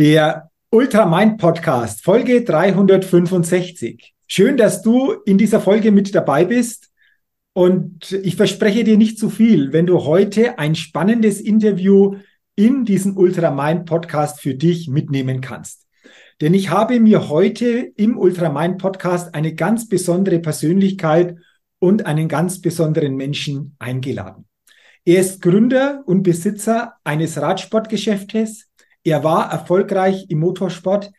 Der Ultramind Podcast, Folge 365. Schön, dass du in dieser Folge mit dabei bist. Und ich verspreche dir nicht zu viel, wenn du heute ein spannendes Interview in diesem Ultramind Podcast für dich mitnehmen kannst. Denn ich habe mir heute im Ultramind Podcast eine ganz besondere Persönlichkeit und einen ganz besonderen Menschen eingeladen. Er ist Gründer und Besitzer eines Radsportgeschäftes, er war erfolgreich im Motorsport.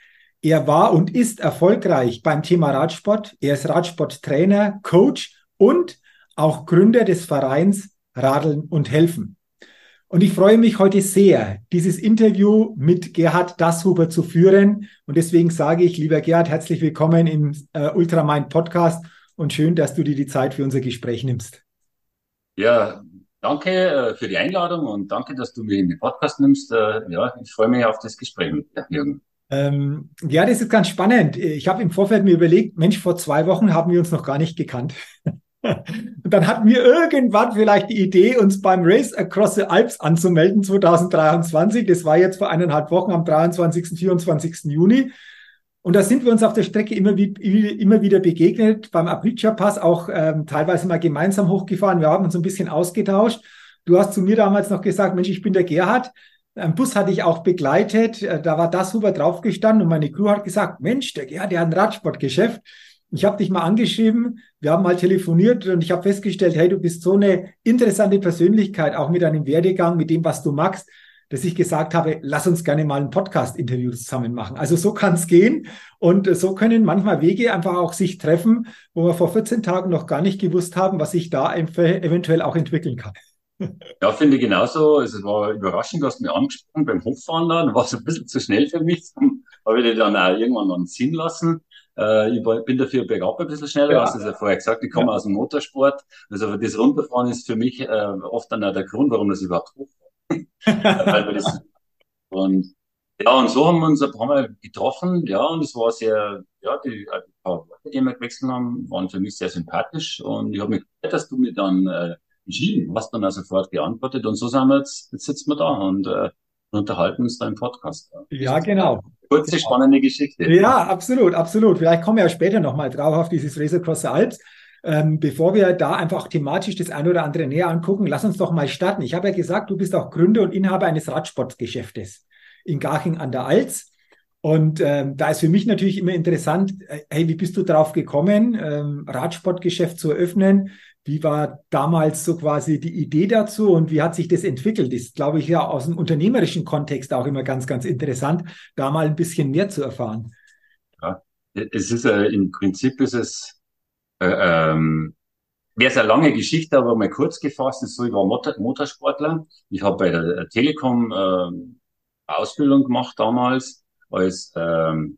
Er war und ist erfolgreich beim Thema Radsport. Er ist Radsporttrainer, Coach und auch Gründer des Vereins Radeln und Helfen. Und ich freue mich heute sehr, dieses Interview mit Gerhard Dasshuber zu führen. Und deswegen sage ich, lieber Gerhard, herzlich willkommen im äh, Ultramind Podcast und schön, dass du dir die Zeit für unser Gespräch nimmst. Ja, Danke äh, für die Einladung und danke, dass du mich in den Podcast nimmst. Äh, ja, ich freue mich auf das Gespräch mit dir, Jürgen. Ähm, ja, das ist ganz spannend. Ich habe im Vorfeld mir überlegt, Mensch, vor zwei Wochen haben wir uns noch gar nicht gekannt. und dann hatten wir irgendwann vielleicht die Idee, uns beim Race Across the Alps anzumelden 2023. Das war jetzt vor eineinhalb Wochen am 23. 24. Juni. Und da sind wir uns auf der Strecke immer, wie, immer wieder begegnet, beim Aprilia Pass auch ähm, teilweise mal gemeinsam hochgefahren. Wir haben uns ein bisschen ausgetauscht. Du hast zu mir damals noch gesagt, Mensch, ich bin der Gerhard. Ein Bus hatte ich auch begleitet. Äh, da war das super draufgestanden und meine Crew hat gesagt, Mensch, der Gerhard, der hat ein Radsportgeschäft. Ich habe dich mal angeschrieben, wir haben mal telefoniert und ich habe festgestellt, hey, du bist so eine interessante Persönlichkeit, auch mit deinem Werdegang, mit dem, was du magst dass ich gesagt habe, lass uns gerne mal ein Podcast-Interview zusammen machen. Also so kann es gehen und so können manchmal Wege einfach auch sich treffen, wo wir vor 14 Tagen noch gar nicht gewusst haben, was sich da eventuell auch entwickeln kann. Ja, finde ich genauso. Also, es war überraschend, du hast mir angesprochen beim Hochfahren da. Da war es ein bisschen zu schnell für mich. Habe ich dir dann auch irgendwann dann ziehen lassen. Äh, ich bin dafür bergab ein bisschen schneller, ja. hast du ja vorher gesagt. Ich komme ja. aus dem Motorsport. Also das Runterfahren ist für mich äh, oft dann auch der Grund, warum das überhaupt hochfahre und ja, und so haben wir uns ein paar Mal getroffen, ja, und es war sehr, ja, die, äh, die paar Worte, die wir gewechselt haben, waren für mich sehr sympathisch und ich habe mich gefreut, dass du mir dann äh, entschieden hast, dann auch sofort geantwortet und so sind wir jetzt, jetzt sitzen wir da und äh, unterhalten uns da im Podcast. Ja, genau. Kurze, spannende Geschichte. Ja, absolut, absolut. Vielleicht kommen wir ja später nochmal drauf auf dieses Race Across the Alps. Ähm, bevor wir da einfach thematisch das eine oder andere näher angucken, lass uns doch mal starten. Ich habe ja gesagt, du bist auch Gründer und Inhaber eines Radsportgeschäftes in Garching an der Alz. Und ähm, da ist für mich natürlich immer interessant, äh, hey, wie bist du drauf gekommen, ähm, Radsportgeschäft zu eröffnen? Wie war damals so quasi die Idee dazu und wie hat sich das entwickelt? Ist, glaube ich, ja aus dem unternehmerischen Kontext auch immer ganz, ganz interessant, da mal ein bisschen mehr zu erfahren. Ja, es ist äh, im Prinzip ist es äh, ähm, Wäre eine lange Geschichte, aber mal kurz gefasst ist so, ich war Motor Motorsportler. Ich habe bei der Telekom äh, Ausbildung gemacht damals als ähm,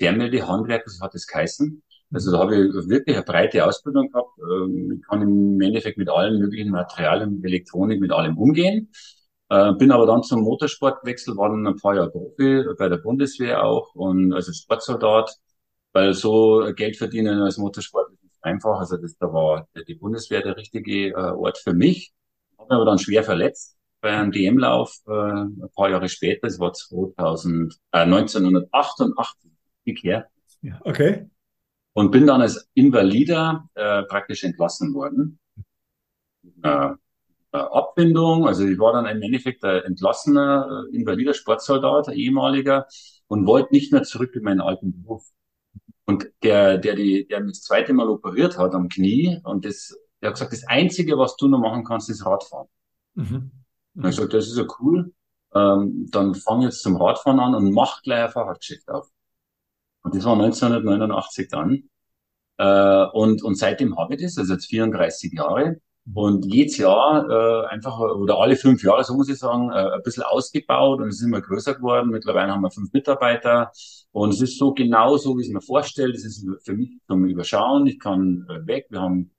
Fernmeldehandwerker, so hat es geheißen. Also da habe ich wirklich eine breite Ausbildung gehabt. Ähm, ich kann im Endeffekt mit allen möglichen Materialien, mit Elektronik, mit allem umgehen. Äh, bin aber dann zum Motorsport gewechselt, war dann ein paar Jahre Profi bei der Bundeswehr auch und also Sportsoldat, weil so Geld verdienen als Motorsport einfach. Also das, da war die Bundeswehr der richtige äh, Ort für mich. Habe aber dann schwer verletzt bei einem DM-Lauf äh, ein paar Jahre später, das war 2000, äh, 1988, her. Ja, okay. Und bin dann als Invalider äh, praktisch entlassen worden. Äh, Abfindung, also ich war dann im Endeffekt ein entlassener äh, invalider Sportsoldat, ein ehemaliger, und wollte nicht mehr zurück in meinen alten Beruf. Und der, der, die, der mich das zweite Mal operiert hat am Knie, und das, der hat gesagt, das Einzige, was du noch machen kannst, ist Radfahren. Mhm. Und ich gesagt, das ist ja cool. Ähm, dann fang jetzt zum Radfahren an und mach gleich ein Fahrradgeschäft auf. Und das war 1989 dann. Äh, und, und seitdem habe ich das, also jetzt 34 Jahre. Und jedes Jahr äh, einfach, oder alle fünf Jahre, so muss ich sagen, äh, ein bisschen ausgebaut und es ist immer größer geworden. Mittlerweile haben wir fünf Mitarbeiter und es ist so genau so, wie ich es mir vorstelle. Es ist für mich zum Überschauen. Ich kann äh, weg. Wir haben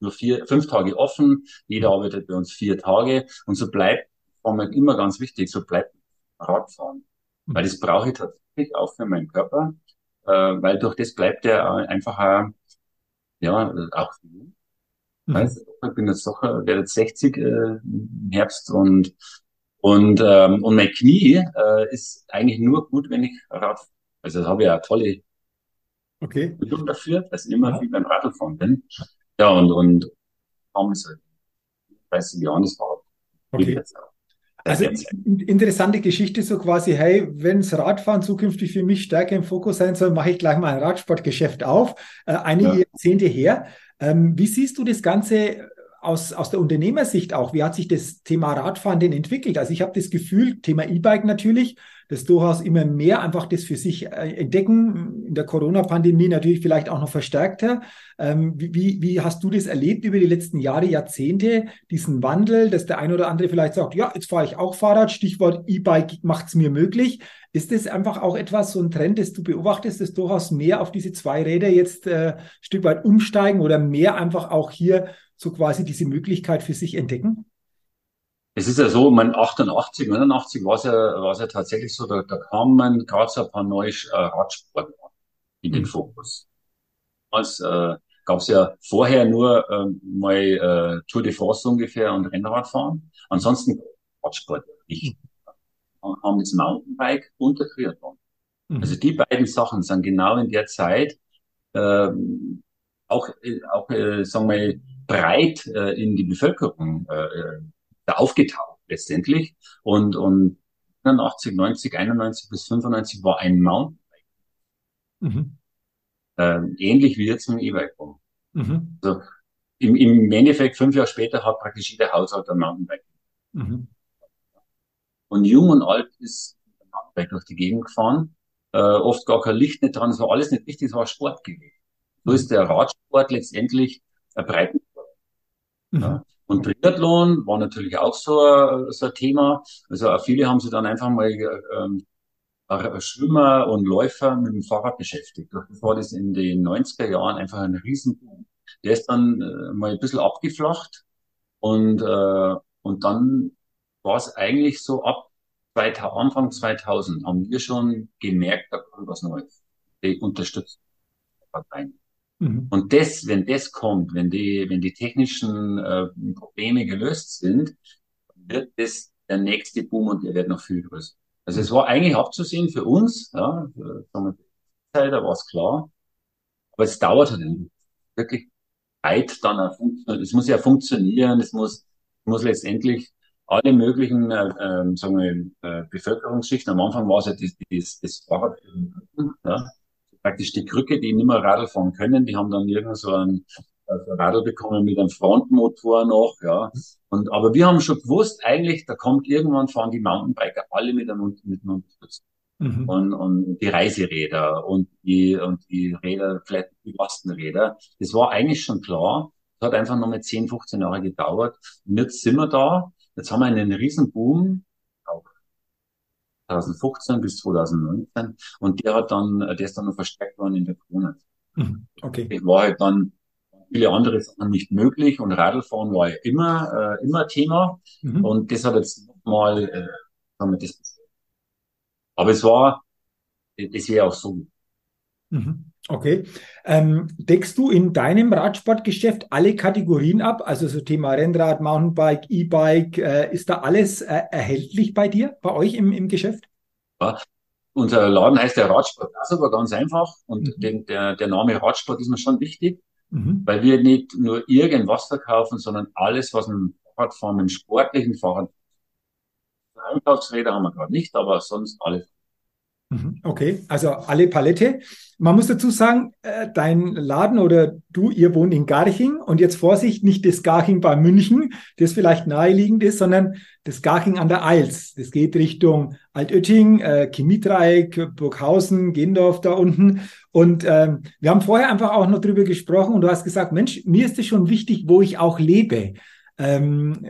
nur vier, fünf Tage offen. Jeder arbeitet bei uns vier Tage und so bleibt, war mir immer ganz wichtig, so bleibt Radfahren. Weil das brauche ich tatsächlich auch für meinen Körper, äh, weil durch das bleibt er einfach, äh, ja, auch mhm. Weiß, ich bin jetzt doch, werde jetzt 60 äh, im Herbst und und ähm, und mein Knie äh, ist eigentlich nur gut, wenn ich Rad. Also das habe ich ja tolle okay. Bildung dafür, dass ich immer ja. viel beim Radfahren bin. Ja und und kaum ist halt 30 Jahren das Fahrrad. Okay. Also interessante Geschichte so quasi, hey, wenn das Radfahren zukünftig für mich stärker im Fokus sein soll, mache ich gleich mal ein Radsportgeschäft auf. Äh, einige ja. Jahrzehnte her. Ähm, wie siehst du das Ganze aus, aus der Unternehmersicht auch? Wie hat sich das Thema Radfahren denn entwickelt? Also ich habe das Gefühl, Thema E-Bike natürlich, dass durchaus immer mehr einfach das für sich äh, entdecken. In der Corona-Pandemie natürlich vielleicht auch noch verstärkter. Ähm, wie, wie hast du das erlebt über die letzten Jahre, Jahrzehnte, diesen Wandel, dass der eine oder andere vielleicht sagt, ja, jetzt fahre ich auch Fahrrad, Stichwort E-Bike macht es mir möglich. Ist das einfach auch etwas, so ein Trend, das du beobachtest, dass durchaus mehr auf diese zwei Räder jetzt äh, ein Stück weit umsteigen oder mehr einfach auch hier so quasi diese Möglichkeit für sich entdecken? Es ist ja so, mein 88, 89 war es ja, war es ja tatsächlich so, da, da kamen gerade so ein paar neue äh, Radsportler in den mhm. Fokus. Als äh, gab es ja vorher nur äh, mal äh, Tour de France ungefähr und Rennradfahren. Ansonsten Radsport nicht. Mhm haben das Mountainbike und der Triathlon. Mhm. Also die beiden Sachen sind genau in der Zeit ähm, auch, auch äh, sagen wir, breit äh, in die Bevölkerung äh, äh aufgetaucht letztendlich. Und, und 89, 90, 91 bis 95 war ein Mountainbike. Mhm. Ähm, ähnlich wie jetzt ein E-Bike. Mhm. Also im, im Endeffekt fünf Jahre später hat praktisch jeder Haushalt ein Mountainbike. Mhm. Und jung und alt ist durch die Gegend gefahren. Äh, oft gar kein Licht nicht dran, es war alles nicht wichtig, es war Sport gewesen. So ist der Radsport letztendlich ein Breitensport. Mhm. Ja. Und Triathlon war natürlich auch so, so ein Thema. Also viele haben sich dann einfach mal ähm, Schwimmer und Läufer mit dem Fahrrad beschäftigt. Das war das in den 90er Jahren einfach ein Riesenboom. Der ist dann äh, mal ein bisschen abgeflacht und, äh, und dann war es eigentlich so ab 2000, Anfang 2000 haben wir schon gemerkt, da kommt was Neues. Die unterstützt Parteien. Mhm. Und das, wenn das kommt, wenn die, wenn die technischen äh, Probleme gelöst sind, wird das der nächste Boom und der wird noch viel größer. Also es war eigentlich abzusehen für uns, ja, da war es klar. Aber es dauert halt wirklich Zeit dann, es muss ja funktionieren, es muss, muss letztendlich alle möglichen äh, äh, sagen wir, äh, Bevölkerungsschichten. Am Anfang war es ja das, das, das Fahrrad, ja, praktisch die Krücke, die nicht mehr Radl fahren können, die haben dann irgend so ein, also Radl bekommen mit einem Frontmotor noch, ja. Und, aber wir haben schon gewusst, eigentlich, da kommt irgendwann fahren die Mountainbiker alle mit einem, mit einem Unterstützung. Mhm. Und, und die Reiseräder und die, und die Räder, vielleicht die Lastenräder. Das war eigentlich schon klar. Das hat einfach noch mal 10, 15 Jahre gedauert. Und jetzt sind wir da. Jetzt haben wir einen riesen Boom, auch 2015 bis 2019, und der hat dann, der ist dann noch verstärkt worden in der Corona. Mhm. Okay. Es war halt dann viele andere Sachen nicht möglich und Radlfahren war ja immer, äh, immer Thema. Mhm. Und das hat jetzt mal äh, haben wir das. Aber es war, das wäre auch so. Mhm. Okay. Ähm, deckst du in deinem Radsportgeschäft alle Kategorien ab? Also so Thema Rennrad, Mountainbike, E-Bike, äh, ist da alles äh, erhältlich bei dir, bei euch im, im Geschäft? Ja. Unser Laden heißt der Radsport. Das ist aber ganz einfach. Und mhm. den, der, der Name Radsport ist mir schon wichtig, mhm. weil wir nicht nur irgendwas verkaufen, sondern alles, was ein Fahrradfahren, einen sportlichen Fahrrad. Einkaufsräder haben wir gerade nicht, aber sonst alles. Mhm. Okay, also alle Palette. Man muss dazu sagen, äh, dein Laden oder du, ihr wohnt in Garching und jetzt Vorsicht, nicht das Garching bei München, das vielleicht naheliegend ist, sondern das Garching an der Eils. Das geht Richtung Altötting, äh, Chemiedreieck, Burghausen, Gendorf da unten. Und ähm, wir haben vorher einfach auch noch drüber gesprochen und du hast gesagt, Mensch, mir ist es schon wichtig, wo ich auch lebe. Ähm,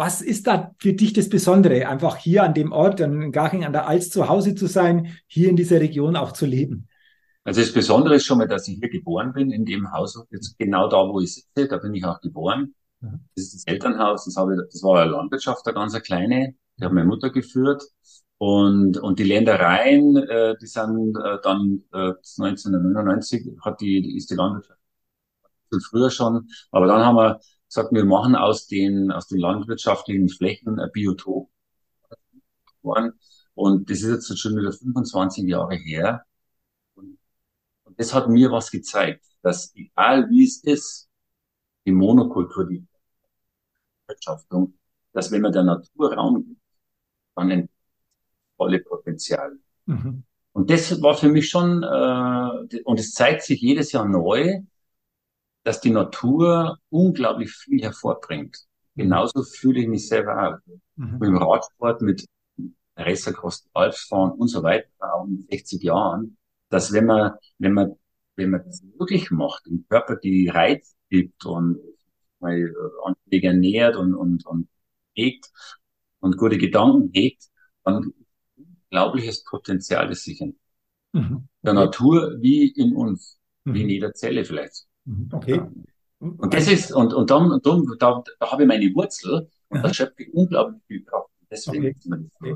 was ist da für dich das Besondere, einfach hier an dem Ort, in Garching an der Alz zu Hause zu sein, hier in dieser Region auch zu leben? Also das Besondere ist schon mal, dass ich hier geboren bin, in dem Haus, jetzt genau da, wo ich sitze, da bin ich auch geboren. Mhm. Das ist das Elternhaus, das, habe ich, das war eine Landwirtschaft, eine ganz kleine, die hat meine Mutter geführt. Und, und die Ländereien, äh, die sind äh, dann äh, 1999 hat die, die ist die Landwirtschaft früher schon, aber dann haben wir gesagt, wir machen aus den, aus den landwirtschaftlichen Flächen ein Biotop. Und das ist jetzt schon wieder 25 Jahre her. Und, und das hat mir was gezeigt, dass egal wie es ist, die Monokultur, die Wirtschaftung, dass wenn man der Natur Raum gibt, dann ein volle Potenzial. Mhm. Und das war für mich schon, äh, und es zeigt sich jedes Jahr neu, dass die Natur unglaublich viel hervorbringt. Mhm. Genauso fühle ich mich selber auch. Mhm. Mit dem Radsport, mit Race Across the Alps fahren und so weiter, auch mit 60 Jahren, dass wenn man, wenn man, wenn man das wirklich macht, dem Körper die Reiz gibt und mal äh, anständig ernährt und, und, und hegt und gute Gedanken hegt, dann unglaubliches Potenzial ist sicher. Mhm. Der Natur wie in uns, mhm. wie in jeder Zelle vielleicht. Mhm. Okay. Und das ist, und, und dann, und dann da, da habe ich meine Wurzel und da schöpfe ich unglaublich viel Kraft. Deswegen okay. ist man okay.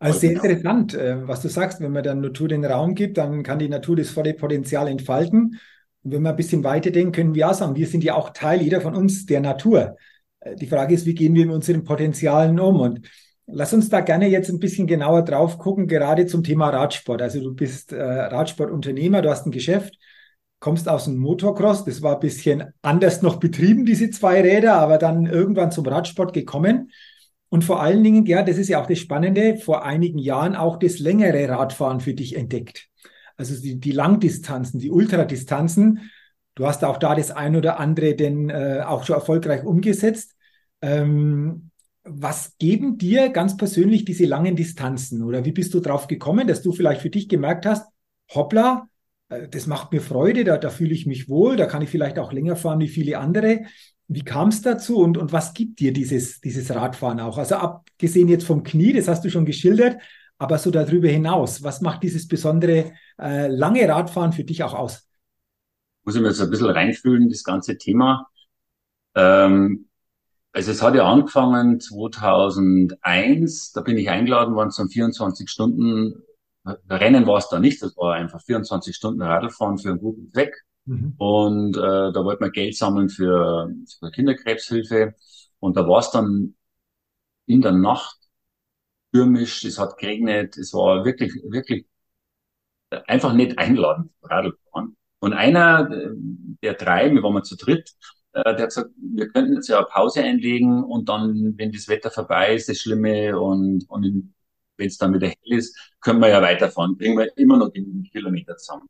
Also sehr interessant, äh, was du sagst. Wenn man der Natur den Raum gibt, dann kann die Natur das volle Potenzial entfalten. Und wenn wir ein bisschen weiter denken, können wir auch sagen, wir sind ja auch Teil, jeder von uns, der Natur. Äh, die Frage ist, wie gehen wir mit unseren Potenzialen um? Und lass uns da gerne jetzt ein bisschen genauer drauf gucken, gerade zum Thema Radsport. Also du bist äh, Radsportunternehmer, du hast ein Geschäft kommst aus dem Motocross, das war ein bisschen anders noch betrieben, diese zwei Räder, aber dann irgendwann zum Radsport gekommen. Und vor allen Dingen, ja, das ist ja auch das Spannende, vor einigen Jahren auch das längere Radfahren für dich entdeckt. Also die, die Langdistanzen, die Ultradistanzen. Du hast auch da das ein oder andere denn äh, auch schon erfolgreich umgesetzt. Ähm, was geben dir ganz persönlich diese langen Distanzen? Oder wie bist du drauf gekommen, dass du vielleicht für dich gemerkt hast, hoppla, das macht mir Freude, da, da fühle ich mich wohl, da kann ich vielleicht auch länger fahren wie viele andere. Wie kam es dazu und, und was gibt dir dieses, dieses Radfahren auch? Also abgesehen jetzt vom Knie, das hast du schon geschildert, aber so darüber hinaus, was macht dieses besondere äh, lange Radfahren für dich auch aus? Muss ich mir jetzt ein bisschen reinfühlen, das ganze Thema. Ähm, also es hat ja angefangen 2001, da bin ich eingeladen worden zum 24 Stunden Rennen war es da nicht, das war einfach 24 Stunden Radlfahren für einen guten Zweck. Mhm. Und äh, da wollte man Geld sammeln für, für Kinderkrebshilfe. Und da war es dann in der Nacht stürmisch, es hat geregnet, es war wirklich, wirklich einfach nicht einladend, Radlfahren. Und einer der drei, wir waren mal zu dritt, äh, der hat gesagt, wir könnten jetzt ja eine Pause einlegen und dann, wenn das Wetter vorbei ist, das Schlimme und, und in wenn es dann wieder hell ist, können wir ja weiterfahren, bringen wir immer noch den Kilometer zusammen.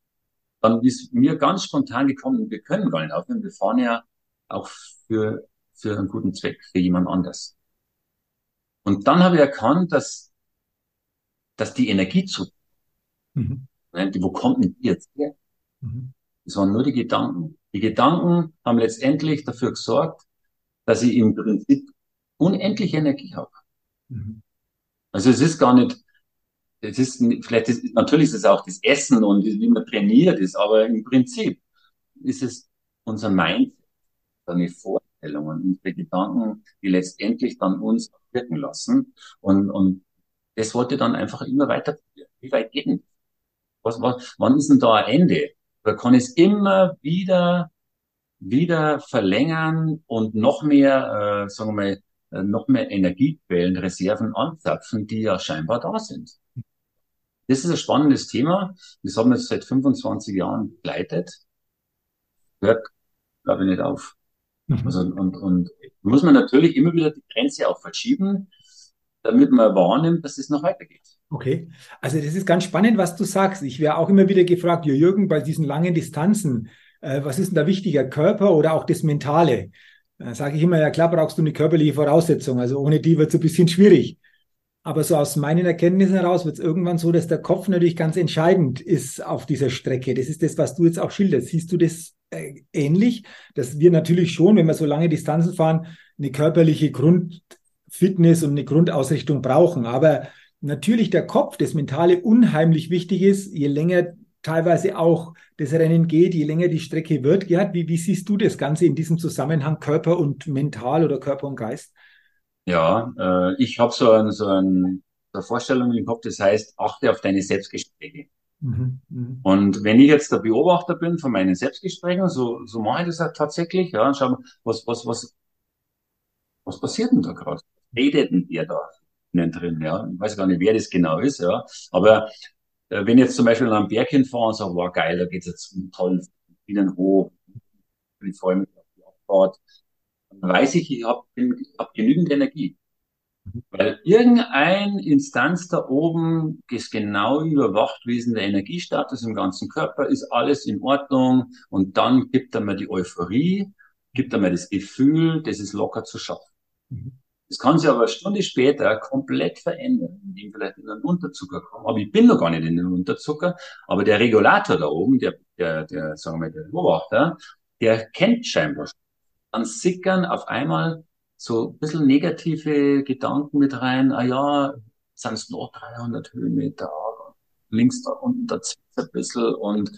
Dann ist mir ganz spontan gekommen, wir können gar nicht aufhören, wir fahren ja auch für, für einen guten Zweck, für jemand anders. Und dann habe ich erkannt, dass, dass die Energie zu, mhm. wo kommt denn die jetzt her? Mhm. Das waren nur die Gedanken. Die Gedanken haben letztendlich dafür gesorgt, dass ich im Prinzip unendlich Energie habe. Mhm. Also es ist gar nicht, es ist, vielleicht ist, natürlich ist es auch das Essen und wie man trainiert ist, aber im Prinzip ist es unser Mindset, seine Vorstellungen, unsere Gedanken, die letztendlich dann uns wirken lassen. Und, und das wollte dann einfach immer weiter. Wie weit geht denn? Was, was, wann ist denn da ein Ende? Da kann es immer wieder, wieder verlängern und noch mehr, äh, sagen wir mal, noch mehr Energiequellen, Reserven anzapfen, die ja scheinbar da sind. Das ist ein spannendes Thema. Das haben wir jetzt seit 25 Jahren begleitet. Hört, glaube ich, nicht auf. Mhm. Also, und, und muss man natürlich immer wieder die Grenze auch verschieben, damit man wahrnimmt, dass es noch weitergeht. Okay, also das ist ganz spannend, was du sagst. Ich wäre auch immer wieder gefragt, Jürgen, bei diesen langen Distanzen, äh, was ist denn da wichtiger, Körper oder auch das Mentale? Da sage ich immer, ja klar brauchst du eine körperliche Voraussetzung, also ohne die wird es ein bisschen schwierig. Aber so aus meinen Erkenntnissen heraus wird es irgendwann so, dass der Kopf natürlich ganz entscheidend ist auf dieser Strecke. Das ist das, was du jetzt auch schilderst. Siehst du das äh, ähnlich? Dass wir natürlich schon, wenn wir so lange Distanzen fahren, eine körperliche Grundfitness und eine Grundausrichtung brauchen. Aber natürlich der Kopf, das Mentale unheimlich wichtig ist, je länger teilweise auch das Rennen geht, je länger die Strecke wird. Gerhard, wie, wie siehst du das Ganze in diesem Zusammenhang Körper und Mental oder Körper und Geist? Ja, äh, ich habe so, ein, so, ein, so eine Vorstellung im Kopf, das heißt, achte auf deine Selbstgespräche. Mhm, mh. Und wenn ich jetzt der Beobachter bin von meinen Selbstgesprächen, so, so mache ich das halt tatsächlich, ja, schau mal, was, was, was, was passiert denn da gerade? Redet denn der da innen drin, ja? Ich weiß gar nicht, wer das genau ist, ja. Aber wenn ich jetzt zum Beispiel an einen Berg hinfahre und sage, wow, geil, da geht's jetzt einen tollen Bienen hoch, ich freue mich auf die Abfahrt, weiß ich, ich habe hab genügend Energie. Weil irgendein Instanz da oben ist genau überwacht, wie ist denn der Energiestatus im ganzen Körper, ist alles in Ordnung und dann gibt er mir die Euphorie, gibt er mir das Gefühl, das ist locker zu schaffen. Mhm. Das kann sich aber eine Stunde später komplett verändern, indem vielleicht in einen Unterzucker kommt. Aber ich bin noch gar nicht in den Unterzucker, aber der Regulator da oben, der, der, der sagen wir, der Beobachter, der kennt scheinbar schon dann sickern auf einmal so ein bisschen negative Gedanken mit rein. Ah ja, sind es noch 300 Höhenmeter, links da unten, da zieht ein bisschen und,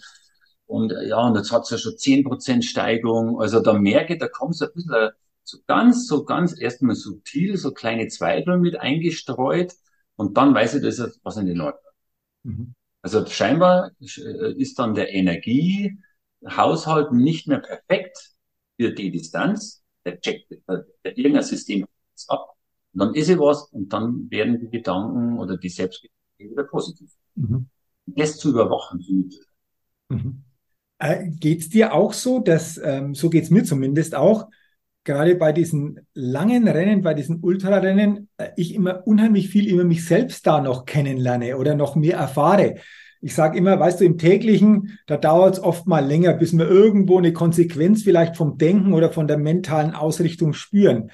und ja, und jetzt hat es ja schon 10% Steigung. Also da merke ich, da kommt so ein bisschen so ganz, so ganz erstmal subtil, so kleine Zweifel mit eingestreut und dann weiß ich, das ist was in den Leuten. Mhm. Also scheinbar ist dann der Energiehaushalt nicht mehr perfekt, für die Distanz, der checkt, der, der irgendein System ab. Und dann ist es was und dann werden die Gedanken oder die Selbstgedanken wieder positiv. Mhm. Das zu überwachen, finde ich. Mhm. Äh, geht's dir auch so, dass, ähm, so geht's mir zumindest auch, gerade bei diesen langen Rennen, bei diesen Ultrarennen, äh, ich immer unheimlich viel über mich selbst da noch kennenlerne oder noch mehr erfahre ich sage immer, weißt du, im täglichen, da dauert es oft mal länger, bis wir irgendwo eine Konsequenz vielleicht vom Denken oder von der mentalen Ausrichtung spüren.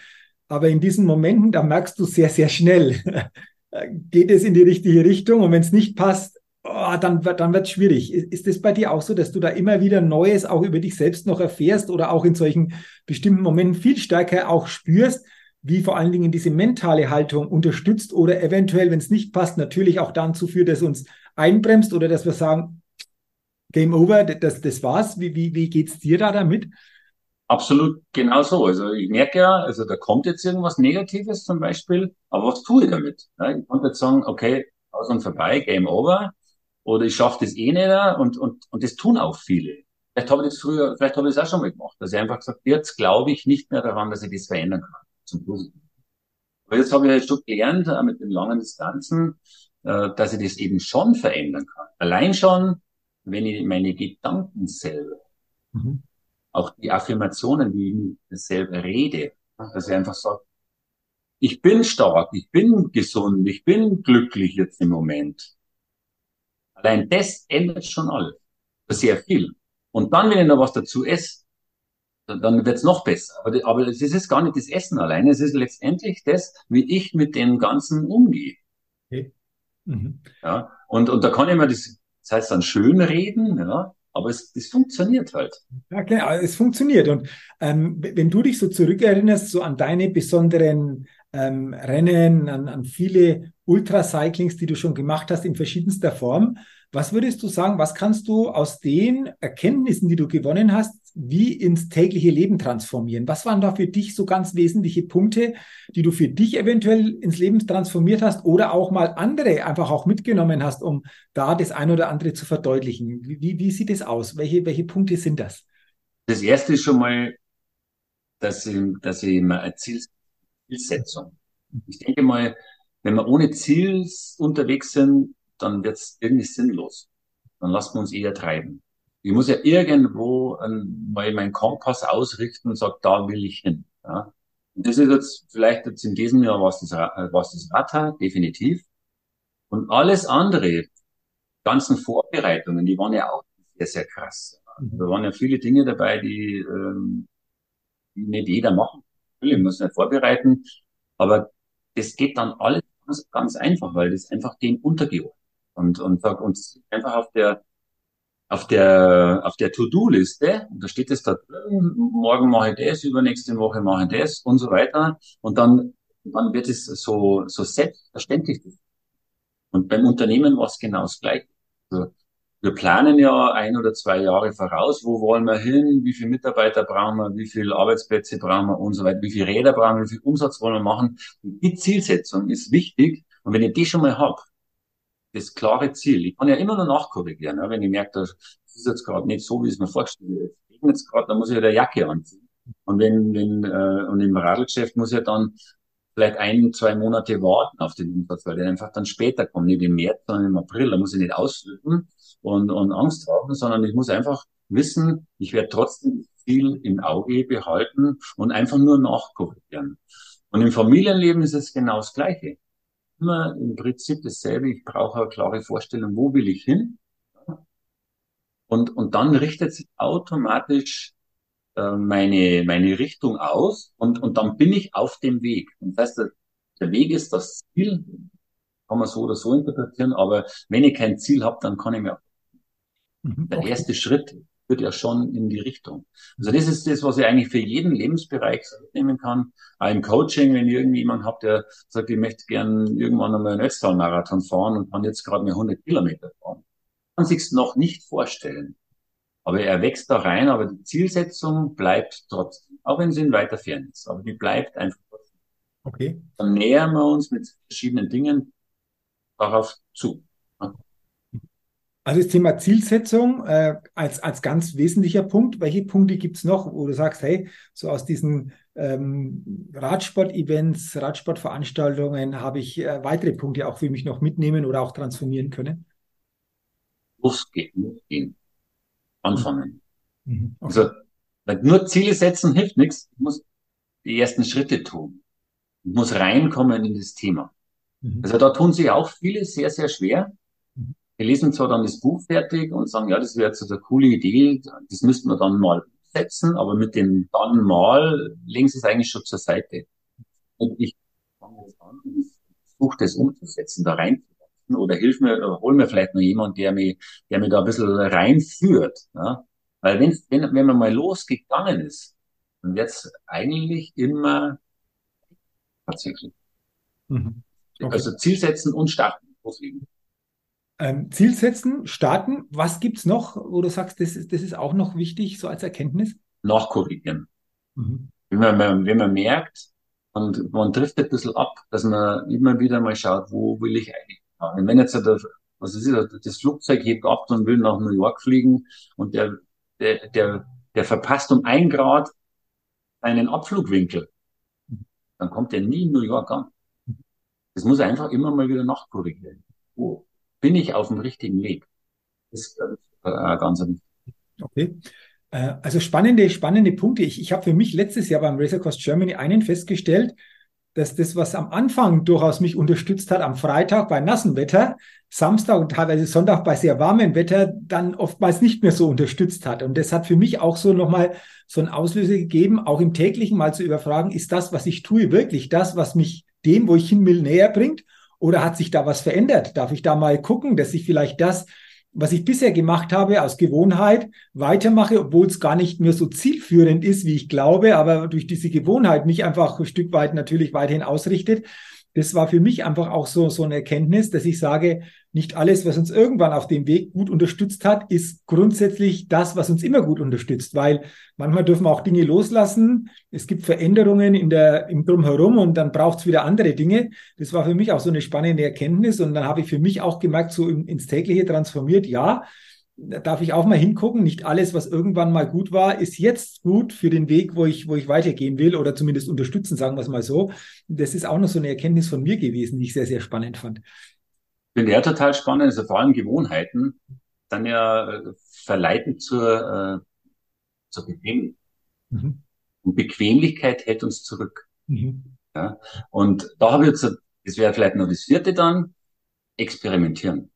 Aber in diesen Momenten, da merkst du sehr, sehr schnell, geht es in die richtige Richtung und wenn es nicht passt, oh, dann, dann wird es schwierig. Ist es bei dir auch so, dass du da immer wieder Neues auch über dich selbst noch erfährst oder auch in solchen bestimmten Momenten viel stärker auch spürst, wie vor allen Dingen diese mentale Haltung unterstützt oder eventuell, wenn es nicht passt, natürlich auch dann zuführt, dass uns einbremst oder dass wir sagen, Game over, das, das war's. Wie, wie, wie geht's dir da damit? Absolut genau so. Also ich merke ja, also da kommt jetzt irgendwas Negatives zum Beispiel, aber was tue ich damit? Ja, ich konnte jetzt sagen, okay, aus und vorbei, Game over, oder ich schaffe das eh nicht und, und, und das tun auch viele. Vielleicht habe ich das früher, vielleicht habe ich das auch schon mal gemacht, dass ich einfach gesagt, jetzt glaube ich nicht mehr daran, dass ich das verändern kann, zum Positiven. Aber jetzt habe ich halt schon gelernt, mit den langen Distanzen, äh, dass ich das eben schon verändern kann. Allein schon, wenn ich meine Gedanken selber, mhm. auch die Affirmationen, wie ich selber rede, dass ich einfach sage, ich bin stark, ich bin gesund, ich bin glücklich jetzt im Moment. Allein das ändert schon alles. Sehr viel. Und dann, wenn ich noch was dazu esse, dann wird's noch besser. Aber, aber es ist gar nicht das Essen alleine, es ist letztendlich das, wie ich mit dem Ganzen umgehe. Okay. Mhm. Ja, und, und da kann ich mir das, das heißt dann schön reden, ja, aber es, es funktioniert halt. Ja, klar, es funktioniert. Und ähm, wenn du dich so zurückerinnerst, so an deine besonderen ähm, Rennen, an, an viele Ultracyclings, die du schon gemacht hast in verschiedenster Form, Was würdest du sagen, was kannst du aus den Erkenntnissen, die du gewonnen hast, wie ins tägliche Leben transformieren? Was waren da für dich so ganz wesentliche Punkte, die du für dich eventuell ins Leben transformiert hast oder auch mal andere einfach auch mitgenommen hast, um da das eine oder andere zu verdeutlichen? Wie, wie sieht es aus? Welche, welche Punkte sind das? Das erste ist schon mal, dass ich, dass ich immer eine Zielsetzung. Ich denke mal, wenn wir ohne Ziel unterwegs sind, dann wird es irgendwie sinnlos. Dann lassen wir uns eher treiben. Ich muss ja irgendwo ähm, mal meinen Kompass ausrichten und sage, da will ich hin. Ja. Und das ist jetzt vielleicht jetzt in diesem Jahr was das, was das Rata, definitiv. Und alles andere, ganzen Vorbereitungen, die waren ja auch sehr, sehr krass. Mhm. Da waren ja viele Dinge dabei, die, ähm, nicht jeder machen will. Ich muss nicht vorbereiten. Aber das geht dann alles ganz, ganz einfach, weil das einfach dem untergeordnet und, und, und einfach auf der, auf der, auf der To-Do-Liste, und da steht es da drin, morgen mache ich das, übernächste Woche mache ich das und so weiter. Und dann, dann wird es so, so selbstverständlich. Und beim Unternehmen war es genau das Gleiche. Also, wir planen ja ein oder zwei Jahre voraus, wo wollen wir hin, wie viele Mitarbeiter brauchen wir, wie viele Arbeitsplätze brauchen wir und so weiter, wie viele Räder brauchen wir, wie viel Umsatz wollen wir machen. Die Zielsetzung ist wichtig. Und wenn ich die schon mal hab, das klare Ziel. Ich kann ja immer noch nachkorrigieren, ja, wenn ich merke, das ist jetzt gerade nicht so, wie es mir vorgestellt ist. Jetzt gerade, dann muss ich ja der Jacke anziehen. Und wenn, wenn äh, und im Radlgeschäft muss ich dann vielleicht ein, zwei Monate warten auf den Umsatz, weil der einfach dann später kommt, nicht im März, sondern im April. Da muss ich nicht ausflippen und, und Angst haben, sondern ich muss einfach wissen, ich werde trotzdem Ziel im Auge behalten und einfach nur nachkorrigieren. Und im Familienleben ist es genau das Gleiche immer im Prinzip dasselbe. Ich brauche eine klare Vorstellung, wo will ich hin? Und, und dann richtet sich automatisch äh, meine, meine Richtung aus und, und dann bin ich auf dem Weg. Und das heißt, der, der Weg ist das Ziel, kann man so oder so interpretieren, aber wenn ich kein Ziel habe, dann kann ich mir mhm, okay. der erste Schritt führt ja schon in die Richtung. Also das ist das, was ich eigentlich für jeden Lebensbereich nehmen kann. Auch im Coaching, wenn ich irgendjemand habe, der sagt, ich möchte gern irgendwann einmal einen Ötztal-Marathon fahren und kann jetzt gerade mehr 100 Kilometer fahren. Kann sich's noch nicht vorstellen. Aber er wächst da rein, aber die Zielsetzung bleibt trotzdem, auch wenn sie in weiter Ferne ist, aber die bleibt einfach trotzdem. Okay. Dann nähern wir uns mit verschiedenen Dingen darauf zu. Also das Thema Zielsetzung äh, als, als ganz wesentlicher Punkt. Welche Punkte gibt's noch, wo du sagst, hey, so aus diesen ähm, Radsport-Events, Radsportveranstaltungen habe ich äh, weitere Punkte auch für mich noch mitnehmen oder auch transformieren können? Losgehen. Anfangen. Mhm. Okay. Also nur Ziele setzen hilft nichts. Ich muss die ersten Schritte tun. Ich muss reinkommen in das Thema. Mhm. Also da tun sich auch viele sehr, sehr schwer wir lesen zwar dann das Buch fertig und sagen, ja, das wäre jetzt so eine coole Idee, das müssten wir dann mal setzen, aber mit dem dann mal legen sie es eigentlich schon zur Seite. Und ich fange jetzt an und versuche das umzusetzen, da reinzusetzen oder hilf mir, oder hol mir vielleicht noch jemand, der mich, der mich da ein bisschen reinführt. Ja? Weil wenn, wenn, wenn man mal losgegangen ist, dann wird es eigentlich immer tatsächlich. Mhm. Okay. Also Ziel setzen und starten, loslegen. Ähm, Ziel setzen, starten. Was gibt's noch, wo du sagst, das ist, das ist auch noch wichtig, so als Erkenntnis? Nachkorrigieren. Mhm. Wenn, man, wenn man merkt, und man trifft ein bisschen ab, dass man immer wieder mal schaut, wo will ich eigentlich fahren. Wenn jetzt der, was ist das, das Flugzeug hebt ab und will nach New York fliegen und der, der, der, der verpasst um ein Grad einen Abflugwinkel, dann kommt er nie in New York an. Das muss er einfach immer mal wieder nachkorrigieren. Wo, bin ich auf dem richtigen Weg? Das ist äh, ganz wichtig. Okay. Äh, also spannende, spannende Punkte. Ich, ich habe für mich letztes Jahr beim Racer Cost Germany einen festgestellt, dass das, was am Anfang durchaus mich unterstützt hat, am Freitag bei nassem Wetter, Samstag und teilweise Sonntag bei sehr warmem Wetter, dann oftmals nicht mehr so unterstützt hat. Und das hat für mich auch so nochmal so einen Auslöser gegeben, auch im täglichen mal zu überfragen, ist das, was ich tue, wirklich das, was mich dem, wo ich hin will, näher bringt? Oder hat sich da was verändert? Darf ich da mal gucken, dass ich vielleicht das, was ich bisher gemacht habe, aus Gewohnheit weitermache, obwohl es gar nicht mehr so zielführend ist, wie ich glaube, aber durch diese Gewohnheit mich einfach ein Stück weit natürlich weiterhin ausrichtet. Das war für mich einfach auch so, so eine Erkenntnis, dass ich sage, nicht alles, was uns irgendwann auf dem Weg gut unterstützt hat, ist grundsätzlich das, was uns immer gut unterstützt, weil manchmal dürfen wir auch Dinge loslassen. Es gibt Veränderungen in der, im Drumherum und dann braucht es wieder andere Dinge. Das war für mich auch so eine spannende Erkenntnis und dann habe ich für mich auch gemerkt, so ins tägliche transformiert, ja, da darf ich auch mal hingucken. Nicht alles, was irgendwann mal gut war, ist jetzt gut für den Weg, wo ich, wo ich weitergehen will oder zumindest unterstützen, sagen wir es mal so. Das ist auch noch so eine Erkenntnis von mir gewesen, die ich sehr, sehr spannend fand. Ich finde ja total spannend, also vor allem Gewohnheiten dann ja äh, verleiten zur, äh, zur Bequemlichkeit. Mhm. Und Bequemlichkeit hält uns zurück. Mhm. Ja? Und da habe ich jetzt, das wäre vielleicht noch das vierte dann, experimentieren.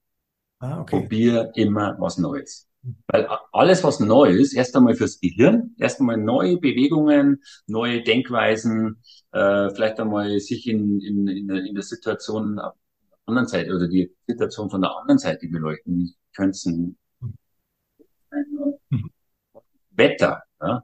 Ah, okay. Probier immer was Neues. Weil alles, was neu ist, erst einmal fürs Gehirn, erst einmal neue Bewegungen, neue Denkweisen, äh, vielleicht einmal sich in, in, in, der, in der Situation auf der anderen Seite oder die Situation von der anderen Seite beleuchten. Könnten Wetter. Ja?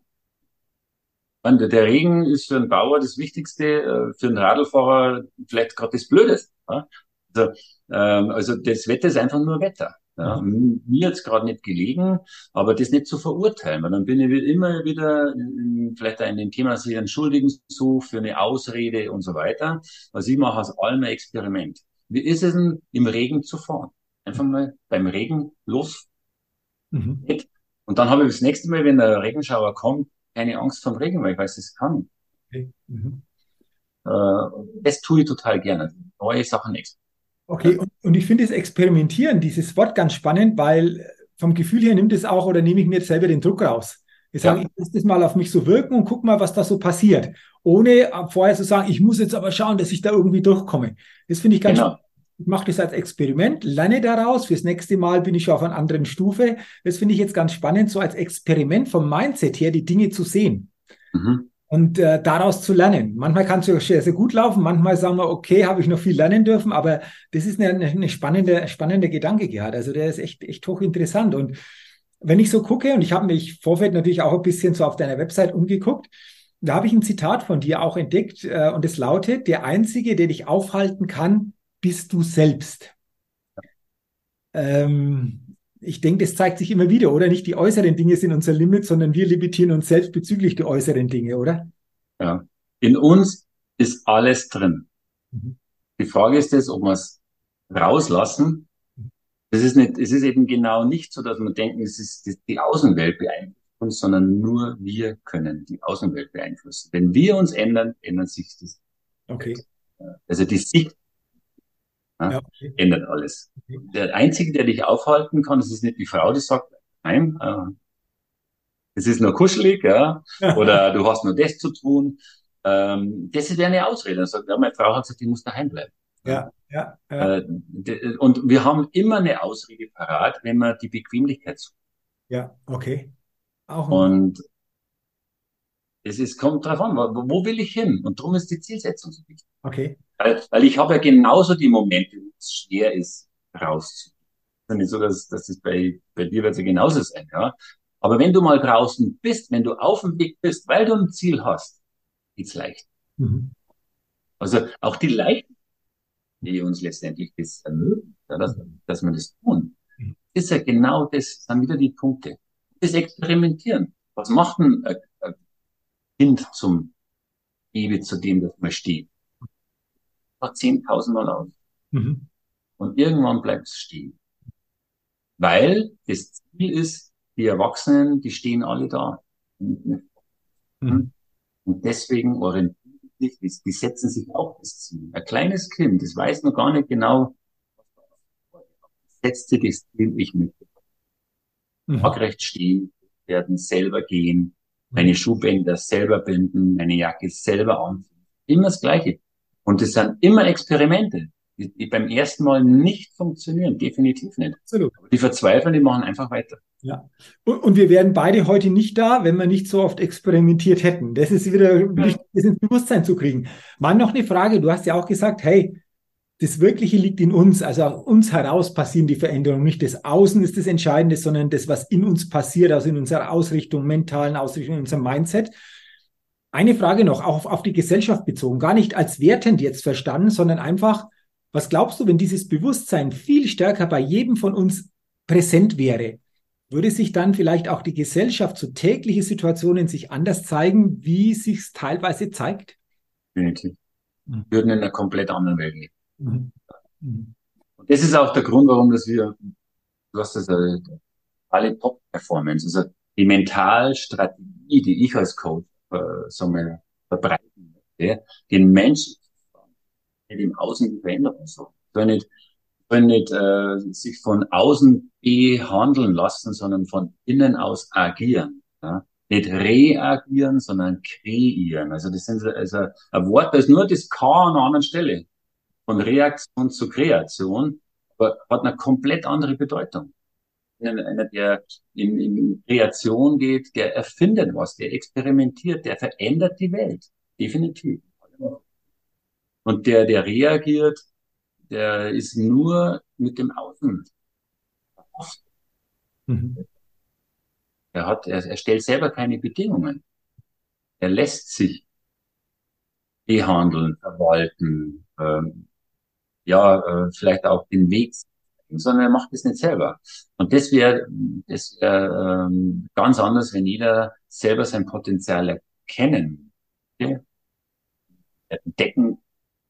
Und der Regen ist für einen Bauer das Wichtigste, äh, für einen Radlfahrer vielleicht gerade das Blödeste. Ja? Also, ähm, also das Wetter ist einfach nur Wetter. Ja, mhm. mir jetzt gerade nicht gelegen, aber das nicht zu verurteilen, weil dann bin ich immer wieder in, vielleicht in dem Thema sich entschuldigen so für eine Ausrede und so weiter. Also ich mache aus allem ein Experiment. Wie ist es denn, im Regen zu fahren? Einfach mal beim Regen los. Mhm. Und dann habe ich das nächste Mal, wenn der Regenschauer kommt, keine Angst vom Regen, weil ich weiß, es kann. Okay. Mhm. Äh, das tue ich total gerne. Neue Sachen experimentieren. Okay, und, und ich finde das Experimentieren, dieses Wort ganz spannend, weil vom Gefühl her nimmt es auch oder nehme ich mir jetzt selber den Druck raus. Ich sage, ja. ich lasse das mal auf mich so wirken und guck mal, was da so passiert. Ohne vorher zu sagen, ich muss jetzt aber schauen, dass ich da irgendwie durchkomme. Das finde ich ganz genau. spannend. Ich mache das als Experiment, lerne daraus. Fürs nächste Mal bin ich auf einer anderen Stufe. Das finde ich jetzt ganz spannend, so als Experiment vom Mindset her, die Dinge zu sehen. Mhm und äh, daraus zu lernen. Manchmal kann es ja sehr, sehr gut laufen, manchmal sagen wir, okay, habe ich noch viel lernen dürfen, aber das ist eine, eine spannende, spannende Gedanke gehabt. Also der ist echt, echt hochinteressant. Und wenn ich so gucke, und ich habe mich Vorfeld natürlich auch ein bisschen so auf deiner Website umgeguckt, da habe ich ein Zitat von dir auch entdeckt äh, und es lautet, der Einzige, der dich aufhalten kann, bist du selbst. Ähm, ich denke, das zeigt sich immer wieder, oder? Nicht die äußeren Dinge sind unser Limit, sondern wir limitieren uns selbst bezüglich der äußeren Dinge, oder? Ja. In uns ist alles drin. Mhm. Die Frage ist jetzt, ob wir es rauslassen. Das ist nicht, es ist eben genau nicht so, dass wir denken, es ist die Außenwelt beeinflusst uns, sondern nur wir können die Außenwelt beeinflussen. Wenn wir uns ändern, ändert sich das. Okay. Also die Sicht ja. Ändert alles. Der Einzige, der dich aufhalten kann, das ist nicht die Frau, die sagt, nein, äh, es ist nur kuschelig, ja, oder du hast nur das zu tun. Ähm, das wäre eine Ausrede. Sagt, ja, meine Frau hat gesagt, ich muss daheim bleiben. Ja, ja, ja. Äh, und wir haben immer eine Ausrede parat, wenn man die Bequemlichkeit sucht. Ja, okay. Auch und es ist, kommt drauf an, wo, wo will ich hin? Und darum ist die Zielsetzung so wichtig. Okay. Weil, weil ich habe ja genauso die Momente, wo es schwer ist, rauszugehen. Es ist nicht so, dass, dass das bei, bei dir wird es ja genauso sein, ja. Aber wenn du mal draußen bist, wenn du auf dem Weg bist, weil du ein Ziel hast, geht's leicht. Mhm. Also auch die Leichten, die uns letztendlich das ermöglichen, ja, dass, dass wir das tun, mhm. ist ja genau das, sind wieder die Punkte. Das Experimentieren. Was macht ein, ein Kind zum Baby, zu dem, das man steht? Noch 10.000 Mal aus. Mhm. Und irgendwann bleibt es stehen. Weil das Ziel ist, die Erwachsenen, die stehen alle da. Mhm. Und deswegen orientieren sich, die, die setzen sich auch das Ziel. Ein kleines Kind, das weiß noch gar nicht genau, setzt sich das Ziel, ich möchte. Mhm. Waagrecht stehen, werden selber gehen, meine mhm. Schuhbänder selber binden, meine Jacke selber anziehen. Immer das Gleiche. Und es sind immer Experimente, die, die, beim ersten Mal nicht funktionieren, definitiv nicht. Absolut. Die verzweifeln, die machen einfach weiter. Ja. Und, und, wir wären beide heute nicht da, wenn wir nicht so oft experimentiert hätten. Das ist wieder wichtig, das ins Bewusstsein zu kriegen. Mal noch eine Frage. Du hast ja auch gesagt, hey, das Wirkliche liegt in uns, also aus uns heraus passieren die Veränderungen. Nicht das Außen ist das Entscheidende, sondern das, was in uns passiert, also in unserer Ausrichtung, mentalen Ausrichtung, in unserem Mindset. Eine Frage noch, auch auf, auf die Gesellschaft bezogen, gar nicht als wertend jetzt verstanden, sondern einfach, was glaubst du, wenn dieses Bewusstsein viel stärker bei jedem von uns präsent wäre? Würde sich dann vielleicht auch die Gesellschaft zu so tägliche Situationen sich anders zeigen, wie sich es teilweise zeigt? Definitiv. Mhm. Wir würden in einer komplett anderen Welt leben. Mhm. Mhm. Und das ist auch der Grund, warum dass wir, du hast das äh, alle Top-Performance, also die Mentalstrategie, die ich als Coach äh, so mal verbreiten möchte, den Menschen im Außen die Veränderung so. Soll nicht, soll nicht äh, sich von außen behandeln lassen, sondern von innen aus agieren. Ja? Nicht reagieren, sondern kreieren. Also das sind also ein Wort, das ist nur das K an einer anderen Stelle. Von Reaktion zu Kreation, aber hat eine komplett andere Bedeutung. Einer, der in, in Kreation geht, der erfindet was, der experimentiert, der verändert die Welt. Definitiv. Und der, der reagiert, der ist nur mit dem Außen. Mhm. Er hat, er, er stellt selber keine Bedingungen. Er lässt sich behandeln, verwalten, ähm, ja, äh, vielleicht auch den Weg, sondern er macht es nicht selber. Und das wäre das wär, ähm, ganz anders, wenn jeder selber sein Potenzial erkennen, entdecken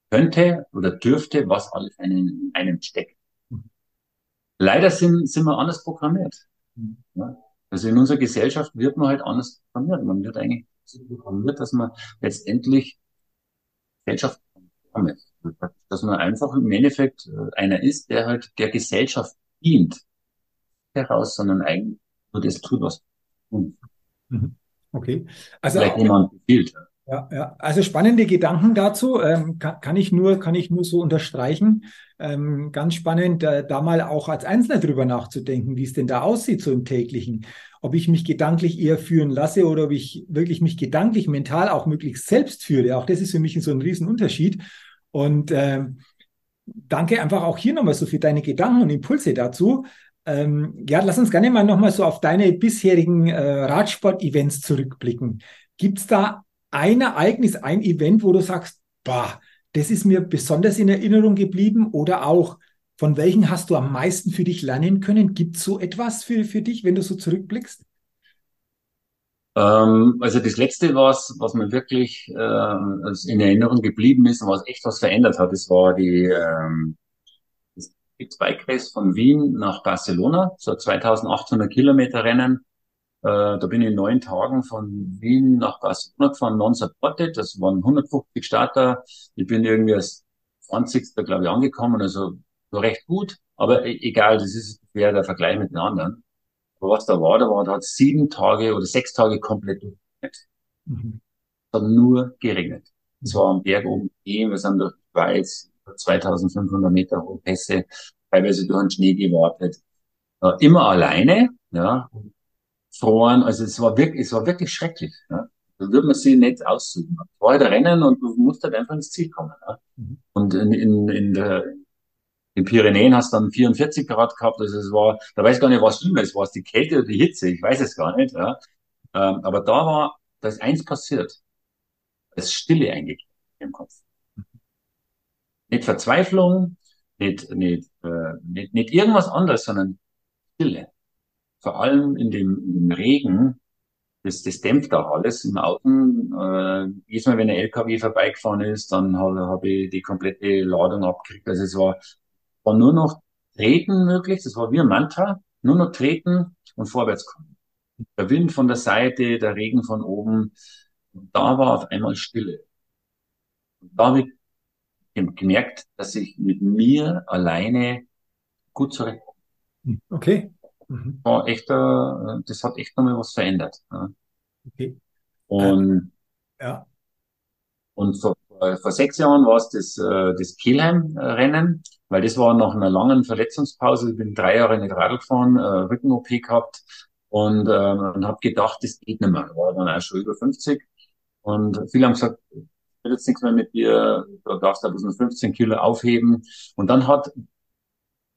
könnte oder dürfte, was alles in einem steckt. Leider sind, sind wir anders programmiert. Ja? Also in unserer Gesellschaft wird man halt anders programmiert. Man wird eigentlich so programmiert, dass man letztendlich Gesellschaft programmiert. Dass man einfach im Endeffekt äh, einer ist, der halt der Gesellschaft dient. Heraus, sondern eigentlich nur das tut, was tun. Mhm. Okay. Also Vielleicht jemand befiehlt. Ja, ja, also spannende Gedanken dazu ähm, kann, kann, ich nur kann ich nur so unterstreichen. Ähm, ganz spannend, äh, da mal auch als Einzelner drüber nachzudenken, wie es denn da aussieht so im täglichen. Ob ich mich gedanklich eher führen lasse oder ob ich wirklich mich gedanklich, mental auch möglichst selbst führe. Auch das ist für mich so ein Riesenunterschied. Und ähm, danke einfach auch hier nochmal so für deine Gedanken und Impulse dazu. Ähm, ja, lass uns gerne mal nochmal so auf deine bisherigen äh, Radsport-Events zurückblicken. Gibt es da ein Ereignis, ein Event, wo du sagst, boah, das ist mir besonders in Erinnerung geblieben oder auch von welchen hast du am meisten für dich lernen können? Gibt es so etwas für, für dich, wenn du so zurückblickst? Ähm, also das letzte, was, was mir wirklich äh, in Erinnerung geblieben ist und was echt was verändert hat, das war die ähm, das Bike Race von Wien nach Barcelona, so 2800 Kilometer Rennen äh, da bin ich in neun Tagen von Wien nach Barcelona gefahren, non-supported. Das waren 150 Starter. Ich bin irgendwie als 20. glaube ich angekommen, also so recht gut. Aber e-, egal, das ist schwer der Vergleich mit den anderen. Aber was da war, da war, da hat sieben Tage oder sechs Tage komplett geregnet. Mhm. Es hat nur geregnet. Es war am Berg oben wir sind durch die Schweiz, 2500 Meter hohe Pässe, teilweise durch den Schnee gewartet. Äh, immer alleine, ja gefroren. Also es war wirklich, es war wirklich schrecklich. Ja. Da würde man sie nicht aussuchen. War halt Rennen und du musst halt einfach ins Ziel kommen. Ja. Mhm. Und in, in, in der in Pyrenäen hast du dann 44 Grad gehabt. Also es war, da weiß ich gar nicht, was schlimmer ist. War es die Kälte oder die Hitze? Ich weiß es gar nicht. Ja. Ähm, aber da war, da ist eins passiert. Es ist Stille eingekehrt im Kopf. Nicht Verzweiflung, nicht, nicht, äh, nicht, nicht irgendwas anderes, sondern Stille vor allem in dem, in dem Regen, das, das dämpft auch alles im Außen. Äh, jedes Mal, wenn ein LKW vorbeigefahren ist, dann habe hab ich die komplette Ladung abgekriegt. Also es war, war nur noch Treten möglich, das war wie ein Mantra, nur noch treten und vorwärts kommen. Der Wind von der Seite, der Regen von oben. Und da war auf einmal Stille. Und da habe ich gemerkt, dass ich mit mir alleine gut zurechtkomme. Okay. Mhm. War echt, äh, das hat echt nochmal was verändert. Okay. Und, äh, ja. und vor, vor sechs Jahren war es das, äh, das Kielheim-Rennen, weil das war nach einer langen Verletzungspause. Ich bin drei Jahre nicht Radl gefahren, äh, Rücken-OP gehabt und, äh, und habe gedacht, das geht nicht mehr. War dann auch schon über 50 und viele haben gesagt, will jetzt nichts mehr mit dir, du darfst da bloß noch 15 Kilo aufheben. Und dann hat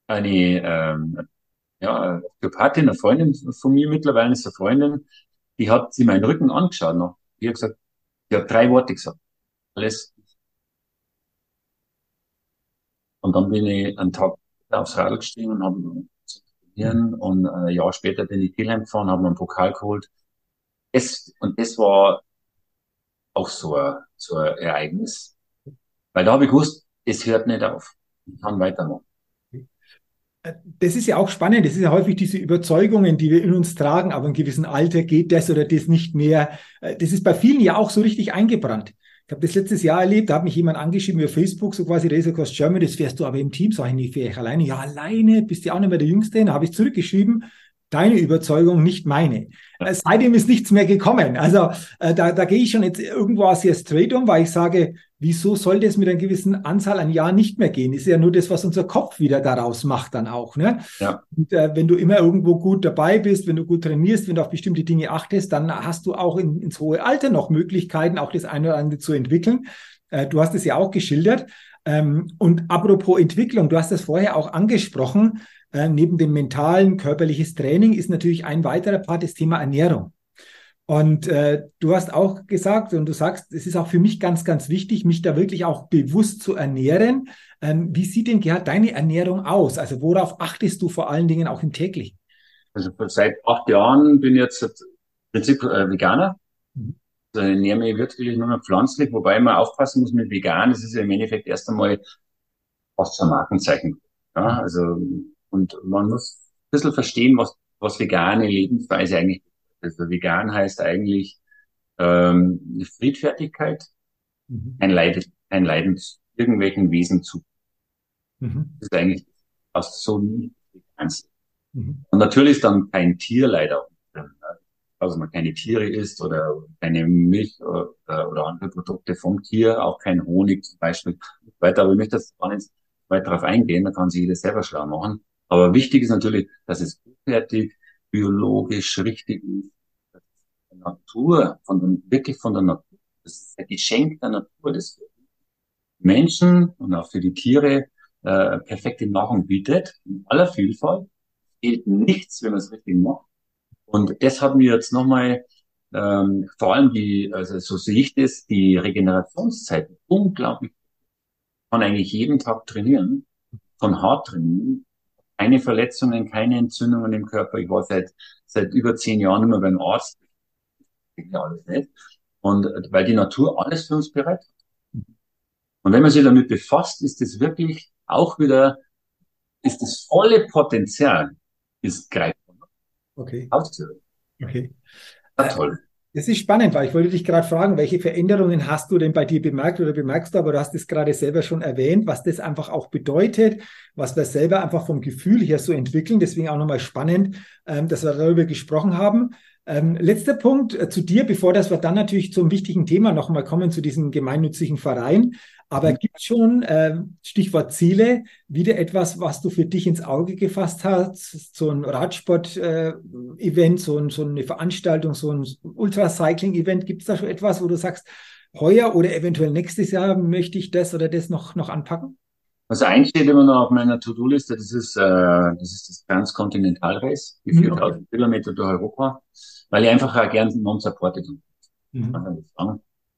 eine ähm, ja, Osteopathin, eine Freundin von mir mittlerweile ist eine Freundin, die hat sie meinen Rücken angeschaut noch. Die hat gesagt, Ich habe drei Worte gesagt. Alles. Und dann bin ich einen Tag aufs Radl gestiegen und habe trainieren und ein Jahr später bin ich Kielheim gefahren, habe mir einen Pokal geholt. Das, und das war auch so ein, so ein Ereignis. Weil da habe ich gewusst, es hört nicht auf. Ich kann weitermachen. Das ist ja auch spannend. Das ist ja häufig diese Überzeugungen, die wir in uns tragen, aber in gewissem Alter geht das oder das nicht mehr. Das ist bei vielen ja auch so richtig eingebrannt. Ich habe das letztes Jahr erlebt, da hat mich jemand angeschrieben über Facebook, so quasi Race Across Germany, das fährst du aber im Team, sag ich nicht, fähre ich alleine. Ja, alleine, bist du auch nicht mehr der Jüngste. Da habe ich zurückgeschrieben, deine Überzeugung, nicht meine. Ja. Äh, seitdem ist nichts mehr gekommen. Also äh, da, da gehe ich schon jetzt irgendwo sehr straight um, weil ich sage, wieso soll das mit einer gewissen Anzahl an Jahren nicht mehr gehen? Ist ja nur das, was unser Kopf wieder daraus macht dann auch. Ne? Ja. Und äh, wenn du immer irgendwo gut dabei bist, wenn du gut trainierst, wenn du auf bestimmte Dinge achtest, dann hast du auch in, ins hohe Alter noch Möglichkeiten, auch das eine oder andere zu entwickeln. Äh, du hast es ja auch geschildert. Ähm, und apropos Entwicklung, du hast das vorher auch angesprochen. Äh, neben dem mentalen, körperliches Training ist natürlich ein weiterer Part das Thema Ernährung. Und äh, du hast auch gesagt und du sagst, es ist auch für mich ganz, ganz wichtig, mich da wirklich auch bewusst zu ernähren. Ähm, wie sieht denn Gerhard deine Ernährung aus? Also worauf achtest du vor allen Dingen auch im täglichen? Also seit acht Jahren bin ich jetzt im Prinzip äh, Veganer. Mhm. Also ernähre mich wirklich nur noch pflanzlich, wobei man aufpassen muss mit vegan. Das ist ja im Endeffekt erst einmal fast ein Markenzeichen. Ja, also und man muss ein bisschen verstehen, was, was vegane Lebensweise eigentlich. Also vegan heißt eigentlich ähm, Friedfertigkeit, mhm. ein, Leid, ein Leiden zu irgendwelchen Wesen zu. Mhm. Das ist eigentlich fast so nie vegan. Mhm. Und natürlich dann kein Tier leider. Also man keine Tiere isst oder keine Milch oder, oder andere Produkte vom Tier, auch kein Honig zum Beispiel. Weiter, aber ich möchte jetzt gar nicht weiter darauf eingehen, da kann sich jeder selber schlau machen. Aber wichtig ist natürlich, dass es hochwertig, biologisch richtig ist, dass die Natur, von der, wirklich von der Natur, das ist ein Geschenk der Natur, das Menschen und auch für die Tiere äh, perfekte Nahrung bietet, in aller Vielfalt. Fehlt nichts, wenn man es richtig macht. Und das hat mir jetzt nochmal, ähm, vor allem die, also so sehe ich das, die Regenerationszeit unglaublich. Man kann eigentlich jeden Tag trainieren, von hart trainieren, keine Verletzungen, keine Entzündungen im Körper. Ich war seit, seit über zehn Jahren immer beim Arzt. Ja, alles nicht. Und weil die Natur alles für uns bereit hat. Und wenn man sich damit befasst, ist es wirklich auch wieder, ist das volle Potenzial, ist greifbar. Okay. Auszuhören. Okay. Ja, toll. Das ist spannend, weil ich wollte dich gerade fragen, welche Veränderungen hast du denn bei dir bemerkt oder bemerkst du, aber du hast es gerade selber schon erwähnt, was das einfach auch bedeutet, was wir selber einfach vom Gefühl her so entwickeln. Deswegen auch nochmal spannend, ähm, dass wir darüber gesprochen haben. Ähm, letzter Punkt äh, zu dir, bevor dass wir dann natürlich zum wichtigen Thema nochmal kommen, zu diesem gemeinnützigen Verein. Aber mhm. gibt schon, äh, Stichwort Ziele, wieder etwas, was du für dich ins Auge gefasst hast? So ein Radsport-Event, äh, so, so eine Veranstaltung, so ein Ultracycling-Event. Gibt es da schon etwas, wo du sagst, heuer oder eventuell nächstes Jahr möchte ich das oder das noch, noch anpacken? Also eins steht immer noch auf meiner To-Do-Liste, das ist, äh, das ist das Transkontinentalrace, die 4000 mhm. Kilometer durch Europa, weil ich einfach auch gern non-supported mhm.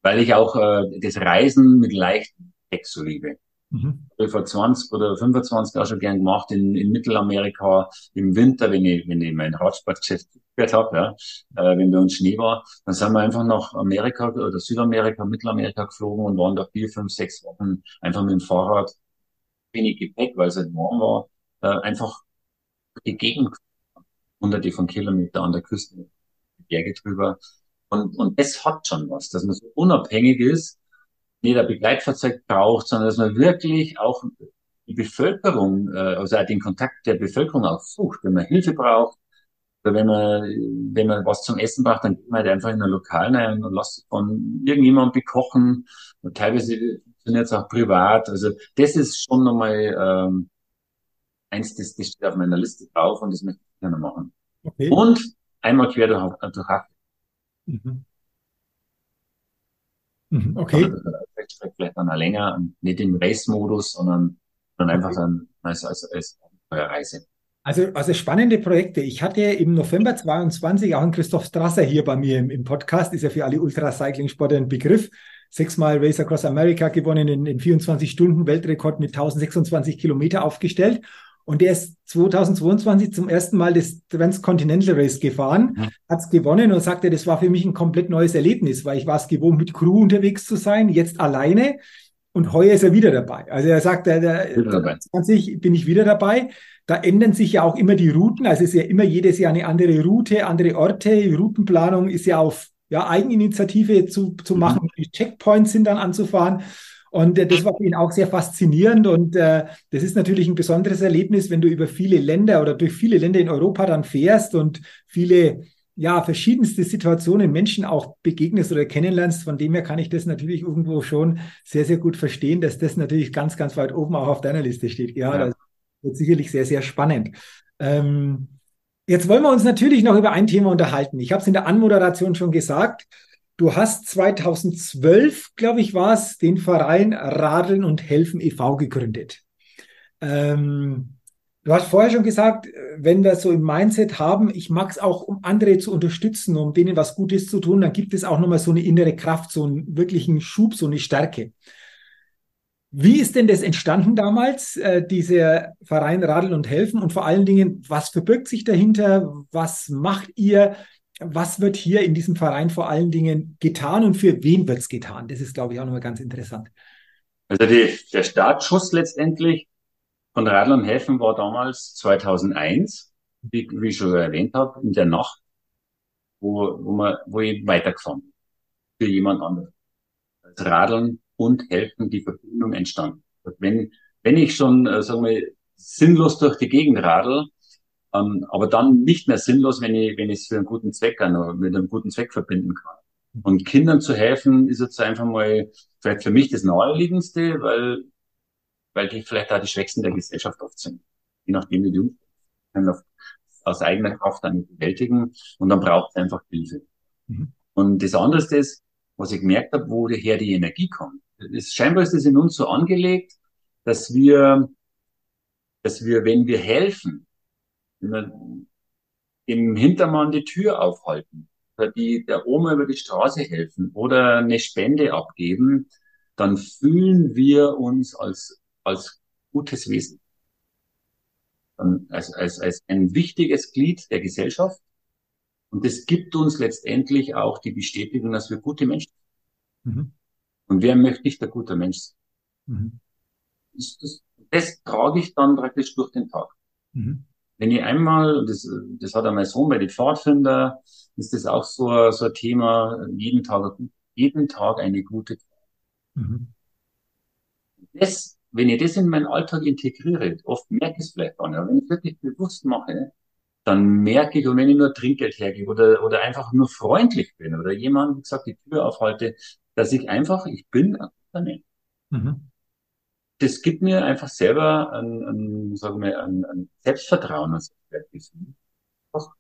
Weil ich auch äh, das Reisen mit leichten Text so liebe. Mhm. Ich vor 20 oder 25 Jahren schon gern gemacht in, in Mittelamerika im Winter, wenn ich, wenn ich mein Radsportgeschäft gehört habe, ja, äh, wenn bei uns Schnee war, dann sind wir einfach nach Amerika oder Südamerika, Mittelamerika geflogen und waren da vier, fünf, sechs Wochen einfach mit dem Fahrrad wenig Gepäck, weil es halt warm war, äh, einfach die Gegend, hunderte von Kilometern an der Küste, die Berge drüber. Und, und das hat schon was, dass man so unabhängig ist, nicht ein Begleitfahrzeug braucht, sondern dass man wirklich auch die Bevölkerung, äh, also auch den Kontakt der Bevölkerung auch sucht. Wenn man Hilfe braucht, oder wenn man, wenn man was zum Essen braucht, dann geht man halt einfach in ein Lokal rein und lässt von irgendjemandem bekochen. Und teilweise funktioniert es auch privat. Also das ist schon nochmal ähm, eins, das, das steht auf meiner Liste drauf und das möchte ich gerne machen. Okay. Und einmal quer durch, durch Afrika. Mhm. Mhm, okay. Also, vielleicht dann auch länger, nicht im Race-Modus, sondern, sondern einfach dann als, als, als Reise. Also, also spannende Projekte. Ich hatte im November 22 auch einen Christoph Strasser hier bei mir im, im Podcast, ist ja für alle Ultracycling-Sportler ein Begriff. Sechsmal Race Across America gewonnen, in, in 24 Stunden Weltrekord mit 1026 Kilometer aufgestellt. Und der ist 2022 zum ersten Mal das Transcontinental Race gefahren, mhm. hat es gewonnen und sagte, das war für mich ein komplett neues Erlebnis, weil ich war es gewohnt, mit Crew unterwegs zu sein, jetzt alleine. Und heuer ist er wieder dabei. Also er sagt, der 20 bin ich wieder dabei. Da ändern sich ja auch immer die Routen. Also es ist ja immer jedes Jahr eine andere Route, andere Orte. Die Routenplanung ist ja auf ja, Eigeninitiative zu, zu mhm. machen. Die Checkpoints sind dann anzufahren. Und äh, das war für ihn auch sehr faszinierend. Und äh, das ist natürlich ein besonderes Erlebnis, wenn du über viele Länder oder durch viele Länder in Europa dann fährst und viele, ja, verschiedenste Situationen Menschen auch begegnest oder kennenlernst. Von dem her kann ich das natürlich irgendwo schon sehr, sehr gut verstehen, dass das natürlich ganz, ganz weit oben auch auf deiner Liste steht. Ja, ja. das wird sicherlich sehr, sehr spannend. Ähm, Jetzt wollen wir uns natürlich noch über ein Thema unterhalten. Ich habe es in der Anmoderation schon gesagt. Du hast 2012, glaube ich, war es, den Verein Radeln und Helfen e.V. gegründet. Ähm, du hast vorher schon gesagt, wenn wir so im Mindset haben, ich mag es auch, um andere zu unterstützen, um denen was Gutes zu tun, dann gibt es auch nochmal so eine innere Kraft, so einen wirklichen Schub, so eine Stärke. Wie ist denn das entstanden damals, äh, dieser Verein Radeln und Helfen? Und vor allen Dingen, was verbirgt sich dahinter? Was macht ihr? was wird hier in diesem Verein vor allen Dingen getan und für wen wird es getan? Das ist, glaube ich, auch nochmal ganz interessant. Also die, der Startschuss letztendlich von Radlern helfen war damals 2001, wie, wie ich schon erwähnt habe, in der Nacht, wo, wo, man, wo ich weitergefahren bin, für jemand anderen. Als Radeln und Helfen die Verbindung entstanden. Wenn, wenn ich schon, äh, sagen wir, sinnlos durch die Gegend radel, ähm, aber dann nicht mehr sinnlos, wenn ich, wenn ich es für einen guten Zweck also mit einem guten Zweck verbinden kann. Und Kindern zu helfen, ist jetzt einfach mal vielleicht für mich das Naheliegendste, weil, weil die vielleicht auch die Schwächsten der Gesellschaft oft sind. Je nachdem, wie die können aus eigener Kraft dann bewältigen und dann braucht es einfach Hilfe. Mhm. Und das andere ist was ich gemerkt habe, woher die Energie kommt. Das, scheinbar ist es in uns so angelegt, dass wir, dass wir, wenn wir helfen, wenn wir dem Hintermann die Tür aufhalten oder die der Oma über die Straße helfen oder eine Spende abgeben, dann fühlen wir uns als, als gutes Wesen. Als, als, als ein wichtiges Glied der Gesellschaft. Und das gibt uns letztendlich auch die Bestätigung, dass wir gute Menschen sind. Mhm. Und wer möchte nicht ein guter Mensch sein? Mhm. Das, das, das trage ich dann praktisch durch den Tag. Mhm wenn ich einmal, das, das hat auch mein Sohn bei den Pfadfinder, ist das auch so, so ein Thema, jeden Tag, jeden Tag eine gute mhm. Das, wenn ich das in meinen Alltag integriere, oft merke ich es vielleicht auch nicht, aber wenn ich es wirklich bewusst mache, dann merke ich, und wenn ich nur Trinkgeld hergebe oder, oder einfach nur freundlich bin oder jemand, wie gesagt, die Tür aufhalte, dass ich einfach, ich bin ein Unternehmen. Mhm das gibt mir einfach selber ein, ein sagen wir, ein, ein Selbstvertrauen, ein Selbstwertgefühl. Einfach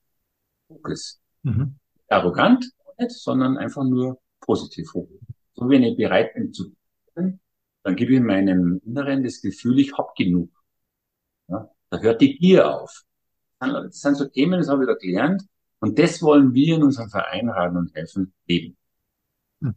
Fokus. Mhm. Arrogant, nicht, sondern einfach nur positiv Fokus. So wenn ich bereit bin zu tun, dann gebe ich meinem Inneren das Gefühl, ich hab genug. Ja, da hört die Gier auf. Das sind so Themen, das habe ich da gelernt. Und das wollen wir in unserem Verein raten und helfen leben. Mhm.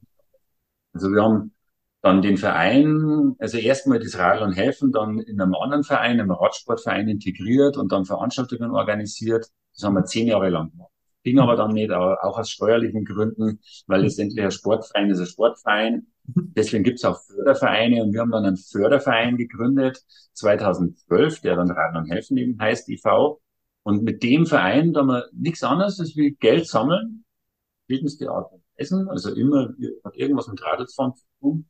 Also wir haben dann den Verein, also erstmal das Radeln helfen, dann in einem anderen Verein, einem Radsportverein integriert und dann Veranstaltungen organisiert. Das haben wir zehn Jahre lang gemacht. Ging aber dann nicht, auch aus steuerlichen Gründen, weil letztendlich ein Sportverein ist ein Sportverein. Deswegen gibt's auch Fördervereine und wir haben dann einen Förderverein gegründet, 2012, der dann Radeln helfen eben heißt, IV. Und mit dem Verein, da haben wir nichts anderes als wie Geld sammeln, verschiedenste Art und Essen, also immer hat irgendwas mit Radlfahren zu tun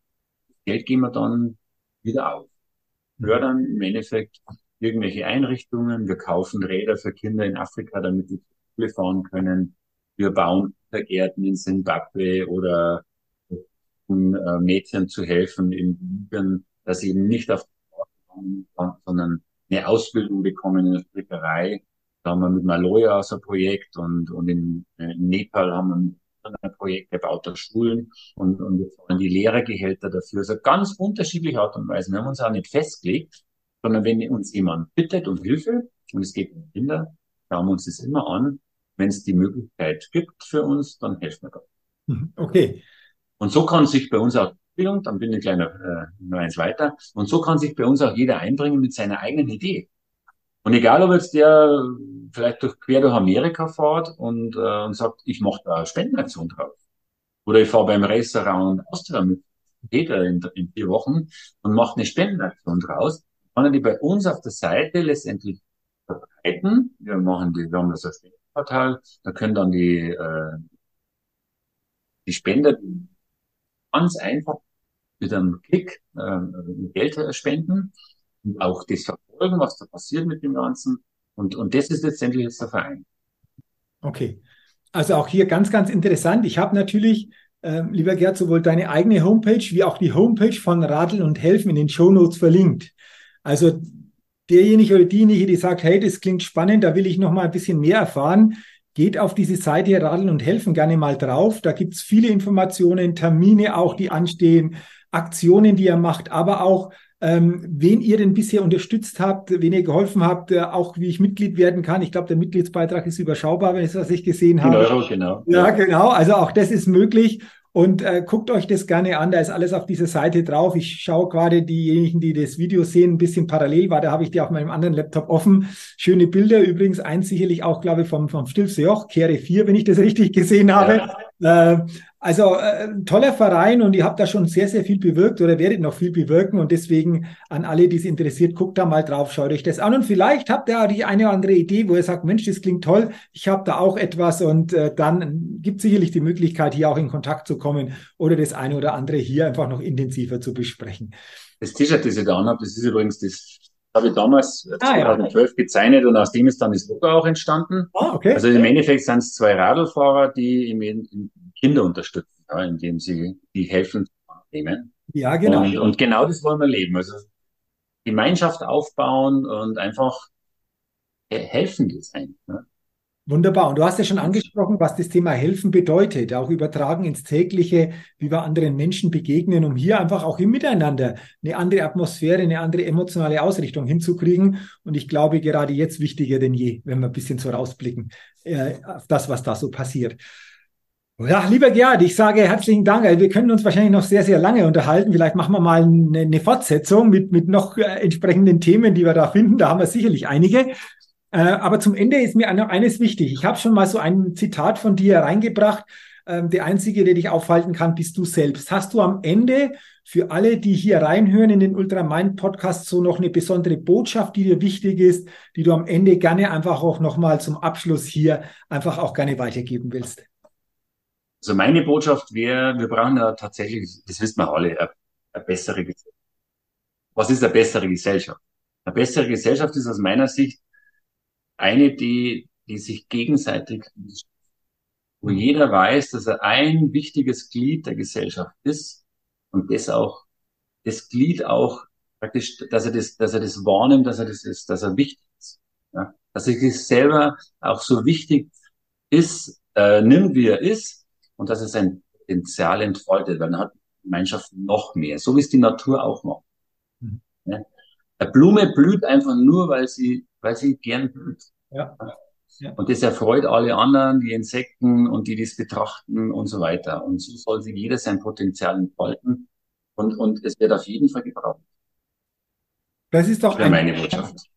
Geld geben wir dann wieder auf. Fördern im Endeffekt irgendwelche Einrichtungen. Wir kaufen Räder für Kinder in Afrika, damit die Schule fahren können. Wir bauen Gärten in Zimbabwe oder um äh, Mädchen zu helfen in Libyen, dass sie eben nicht auf die kommen, sondern eine Ausbildung bekommen in der Strickerei. Da haben wir mit Maloya so ein Projekt und, und in, äh, in Nepal haben wir ein Projekt gebauter Schulen und, und wir zahlen die Lehrergehälter dafür. Also ganz unterschiedliche Art und Weise. Wir haben uns auch nicht festgelegt, sondern wenn uns jemand bittet um Hilfe, und es geht um Kinder, schauen wir uns das immer an. Wenn es die Möglichkeit gibt für uns, dann helfen wir da. Mhm. Okay. Und so kann sich bei uns auch dann bin ich gleich noch, äh, noch eins weiter. Und so kann sich bei uns auch jeder einbringen mit seiner eigenen Idee. Und egal, ob jetzt der vielleicht durch, quer durch Amerika fährt und, äh, und sagt, ich mache da eine Spendenaktion drauf. Oder ich fahre beim Restaurant Austria mit Peter in, in vier Wochen und mache eine Spendenaktion draus, kann er die bei uns auf der Seite letztendlich verbreiten. Wir machen die, wir haben das als Spendenportal, da können dann die, äh, die Spender ganz einfach mit einem Klick äh, Geld spenden und auch das verfolgen, was da passiert mit dem Ganzen. Und, und das ist letztendlich jetzt der Verein. Okay. Also auch hier ganz, ganz interessant. Ich habe natürlich, äh, lieber Gerd, sowohl deine eigene Homepage wie auch die Homepage von Radeln und Helfen in den Show Notes verlinkt. Also derjenige oder diejenige, die sagt, hey, das klingt spannend, da will ich noch mal ein bisschen mehr erfahren, geht auf diese Seite Radeln und Helfen gerne mal drauf. Da gibt's viele Informationen, Termine auch, die anstehen, Aktionen, die ihr macht, aber auch ähm, wen ihr denn bisher unterstützt habt, wen ihr geholfen habt, äh, auch wie ich Mitglied werden kann. Ich glaube, der Mitgliedsbeitrag ist überschaubar, wenn ich das was ich gesehen habe. Euro, genau. Ja, genau. Also auch das ist möglich. Und äh, guckt euch das gerne an, da ist alles auf dieser Seite drauf. Ich schaue gerade diejenigen, die das Video sehen, ein bisschen parallel war. Da habe ich die auf meinem anderen Laptop offen. Schöne Bilder, übrigens eins sicherlich auch, glaube ich, vom, vom Stilfse Joch, Kehre 4, wenn ich das richtig gesehen habe. Ja. Äh, also äh, toller Verein und ihr habt da schon sehr, sehr viel bewirkt oder werdet noch viel bewirken und deswegen an alle, die es interessiert, guckt da mal drauf, schaut euch das an und vielleicht habt ihr auch die eine oder andere Idee, wo ihr sagt, Mensch, das klingt toll, ich habe da auch etwas und äh, dann gibt sicherlich die Möglichkeit, hier auch in Kontakt zu kommen oder das eine oder andere hier einfach noch intensiver zu besprechen. Das T-Shirt, das ich da anhabe, das ist übrigens das habe ich damals ah, 2012 ja. gezeichnet und aus dem ist dann das Logo auch entstanden. Ah, okay. Also im Endeffekt sind es zwei Radlfahrer, die im, im Kinder unterstützen, ja, indem sie die helfen nehmen. Ja, genau. Und, und, genau das wollen wir leben. Also Gemeinschaft aufbauen und einfach helfen sein. Ne? Wunderbar. Und du hast ja schon angesprochen, was das Thema Helfen bedeutet, auch übertragen ins tägliche, wie wir anderen Menschen begegnen, um hier einfach auch im Miteinander eine andere Atmosphäre, eine andere emotionale Ausrichtung hinzukriegen. Und ich glaube, gerade jetzt wichtiger denn je, wenn wir ein bisschen so rausblicken äh, auf das, was da so passiert. Ja, lieber Gerhard, ich sage herzlichen Dank. Wir können uns wahrscheinlich noch sehr, sehr lange unterhalten. Vielleicht machen wir mal eine, eine Fortsetzung mit, mit noch äh, entsprechenden Themen, die wir da finden. Da haben wir sicherlich einige. Äh, aber zum Ende ist mir eines wichtig. Ich habe schon mal so ein Zitat von dir reingebracht. Ähm, der Einzige, der dich aufhalten kann, bist du selbst. Hast du am Ende für alle, die hier reinhören in den Ultramind Podcast, so noch eine besondere Botschaft, die dir wichtig ist, die du am Ende gerne einfach auch nochmal zum Abschluss hier einfach auch gerne weitergeben willst? Also meine Botschaft wäre, wir brauchen ja tatsächlich, das wissen wir alle, eine, eine bessere Gesellschaft. Was ist eine bessere Gesellschaft? Eine bessere Gesellschaft ist aus meiner Sicht eine, die, die sich gegenseitig, wo jeder weiß, dass er ein wichtiges Glied der Gesellschaft ist und das auch, das Glied auch praktisch, dass er das, dass er das wahrnimmt, dass er das ist, dass er wichtig ist. Ja? Dass er sich selber auch so wichtig ist, äh, nimmt, wie er ist und dass es sein Potenzial entfaltet, weil dann hat die Gemeinschaft noch mehr, so wie es die Natur auch macht. Mhm. Ja? Eine Blume blüht einfach nur, weil sie, weil sie gern blüht. Ja. ja. Und das erfreut alle anderen, die Insekten und die das betrachten und so weiter. Und so soll sich jeder sein Potenzial entfalten. Und, und es wird auf jeden Fall gebraucht. Das ist doch ein,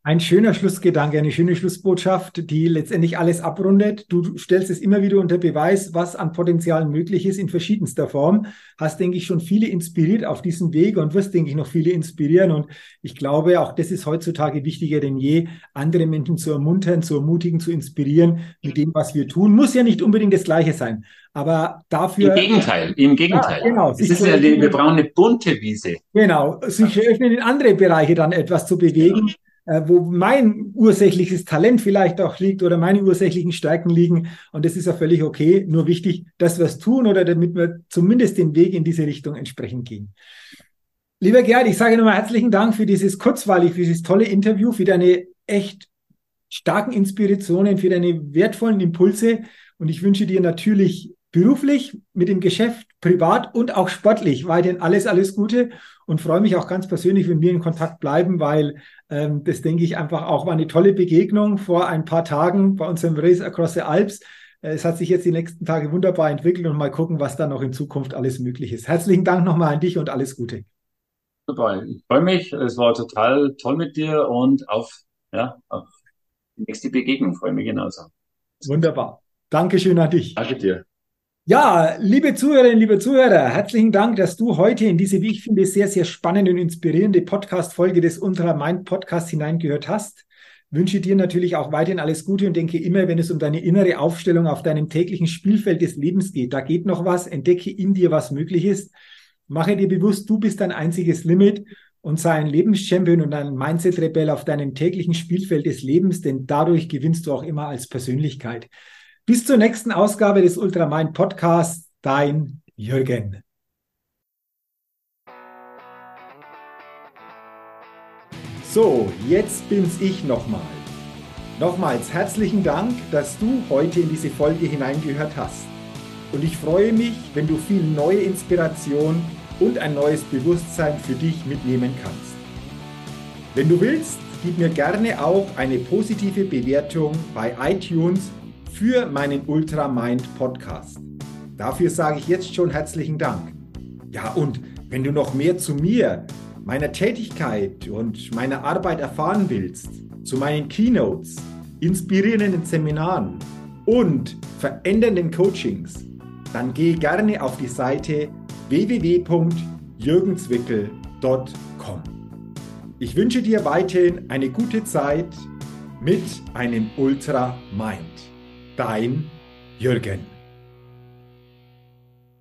ein, schöner Schlussgedanke, eine schöne Schlussbotschaft, die letztendlich alles abrundet. Du stellst es immer wieder unter Beweis, was an Potenzial möglich ist in verschiedenster Form. Hast, denke ich, schon viele inspiriert auf diesem Weg und wirst, denke ich, noch viele inspirieren. Und ich glaube, auch das ist heutzutage wichtiger denn je, andere Menschen zu ermuntern, zu ermutigen, zu inspirieren mit dem, was wir tun. Muss ja nicht unbedingt das Gleiche sein. Aber dafür. Im Gegenteil, im Gegenteil. Ja, genau. Es ist ja wir brauchen eine bunte Wiese. Genau. Sich öffnen in andere Bereiche dann etwas zu bewegen, wo mein ursächliches Talent vielleicht auch liegt oder meine ursächlichen Stärken liegen. Und das ist ja völlig okay. Nur wichtig, dass wir es tun oder damit wir zumindest den Weg in diese Richtung entsprechend gehen. Lieber Gerd, ich sage nochmal herzlichen Dank für dieses kurzweilig, für dieses tolle Interview, für deine echt starken Inspirationen, für deine wertvollen Impulse. Und ich wünsche dir natürlich beruflich, mit dem Geschäft, privat und auch sportlich weiterhin alles, alles Gute und freue mich auch ganz persönlich, wenn wir in Kontakt bleiben, weil ähm, das denke ich einfach auch war eine tolle Begegnung vor ein paar Tagen bei unserem Race Across the Alps. Äh, es hat sich jetzt die nächsten Tage wunderbar entwickelt und mal gucken, was da noch in Zukunft alles möglich ist. Herzlichen Dank nochmal an dich und alles Gute. Super, ich freue mich. Es war total toll mit dir und auf, ja, auf die nächste Begegnung freue mich genauso. Wunderbar. Dankeschön an dich. Danke dir. Ja, liebe Zuhörerinnen, liebe Zuhörer, herzlichen Dank, dass du heute in diese, wie ich finde, sehr, sehr spannende und inspirierende Podcast-Folge des Ultra Mind Podcasts hineingehört hast. Wünsche dir natürlich auch weiterhin alles Gute und denke immer, wenn es um deine innere Aufstellung auf deinem täglichen Spielfeld des Lebens geht, da geht noch was, entdecke in dir, was möglich ist. Mache dir bewusst, du bist dein einziges Limit und sei ein Lebenschampion und ein Mindset-Rebell auf deinem täglichen Spielfeld des Lebens, denn dadurch gewinnst du auch immer als Persönlichkeit. Bis zur nächsten Ausgabe des Ultramind Podcasts, dein Jürgen. So, jetzt bin's ich nochmal. Nochmals herzlichen Dank, dass du heute in diese Folge hineingehört hast. Und ich freue mich, wenn du viel neue Inspiration und ein neues Bewusstsein für dich mitnehmen kannst. Wenn du willst, gib mir gerne auch eine positive Bewertung bei iTunes für meinen Ultramind Podcast. Dafür sage ich jetzt schon herzlichen Dank. Ja, und wenn du noch mehr zu mir, meiner Tätigkeit und meiner Arbeit erfahren willst, zu meinen Keynotes, inspirierenden Seminaren und verändernden Coachings, dann geh gerne auf die Seite www.jürgenswickel.com. Ich wünsche dir weiterhin eine gute Zeit mit einem Ultra Mind. Dein Jürgen.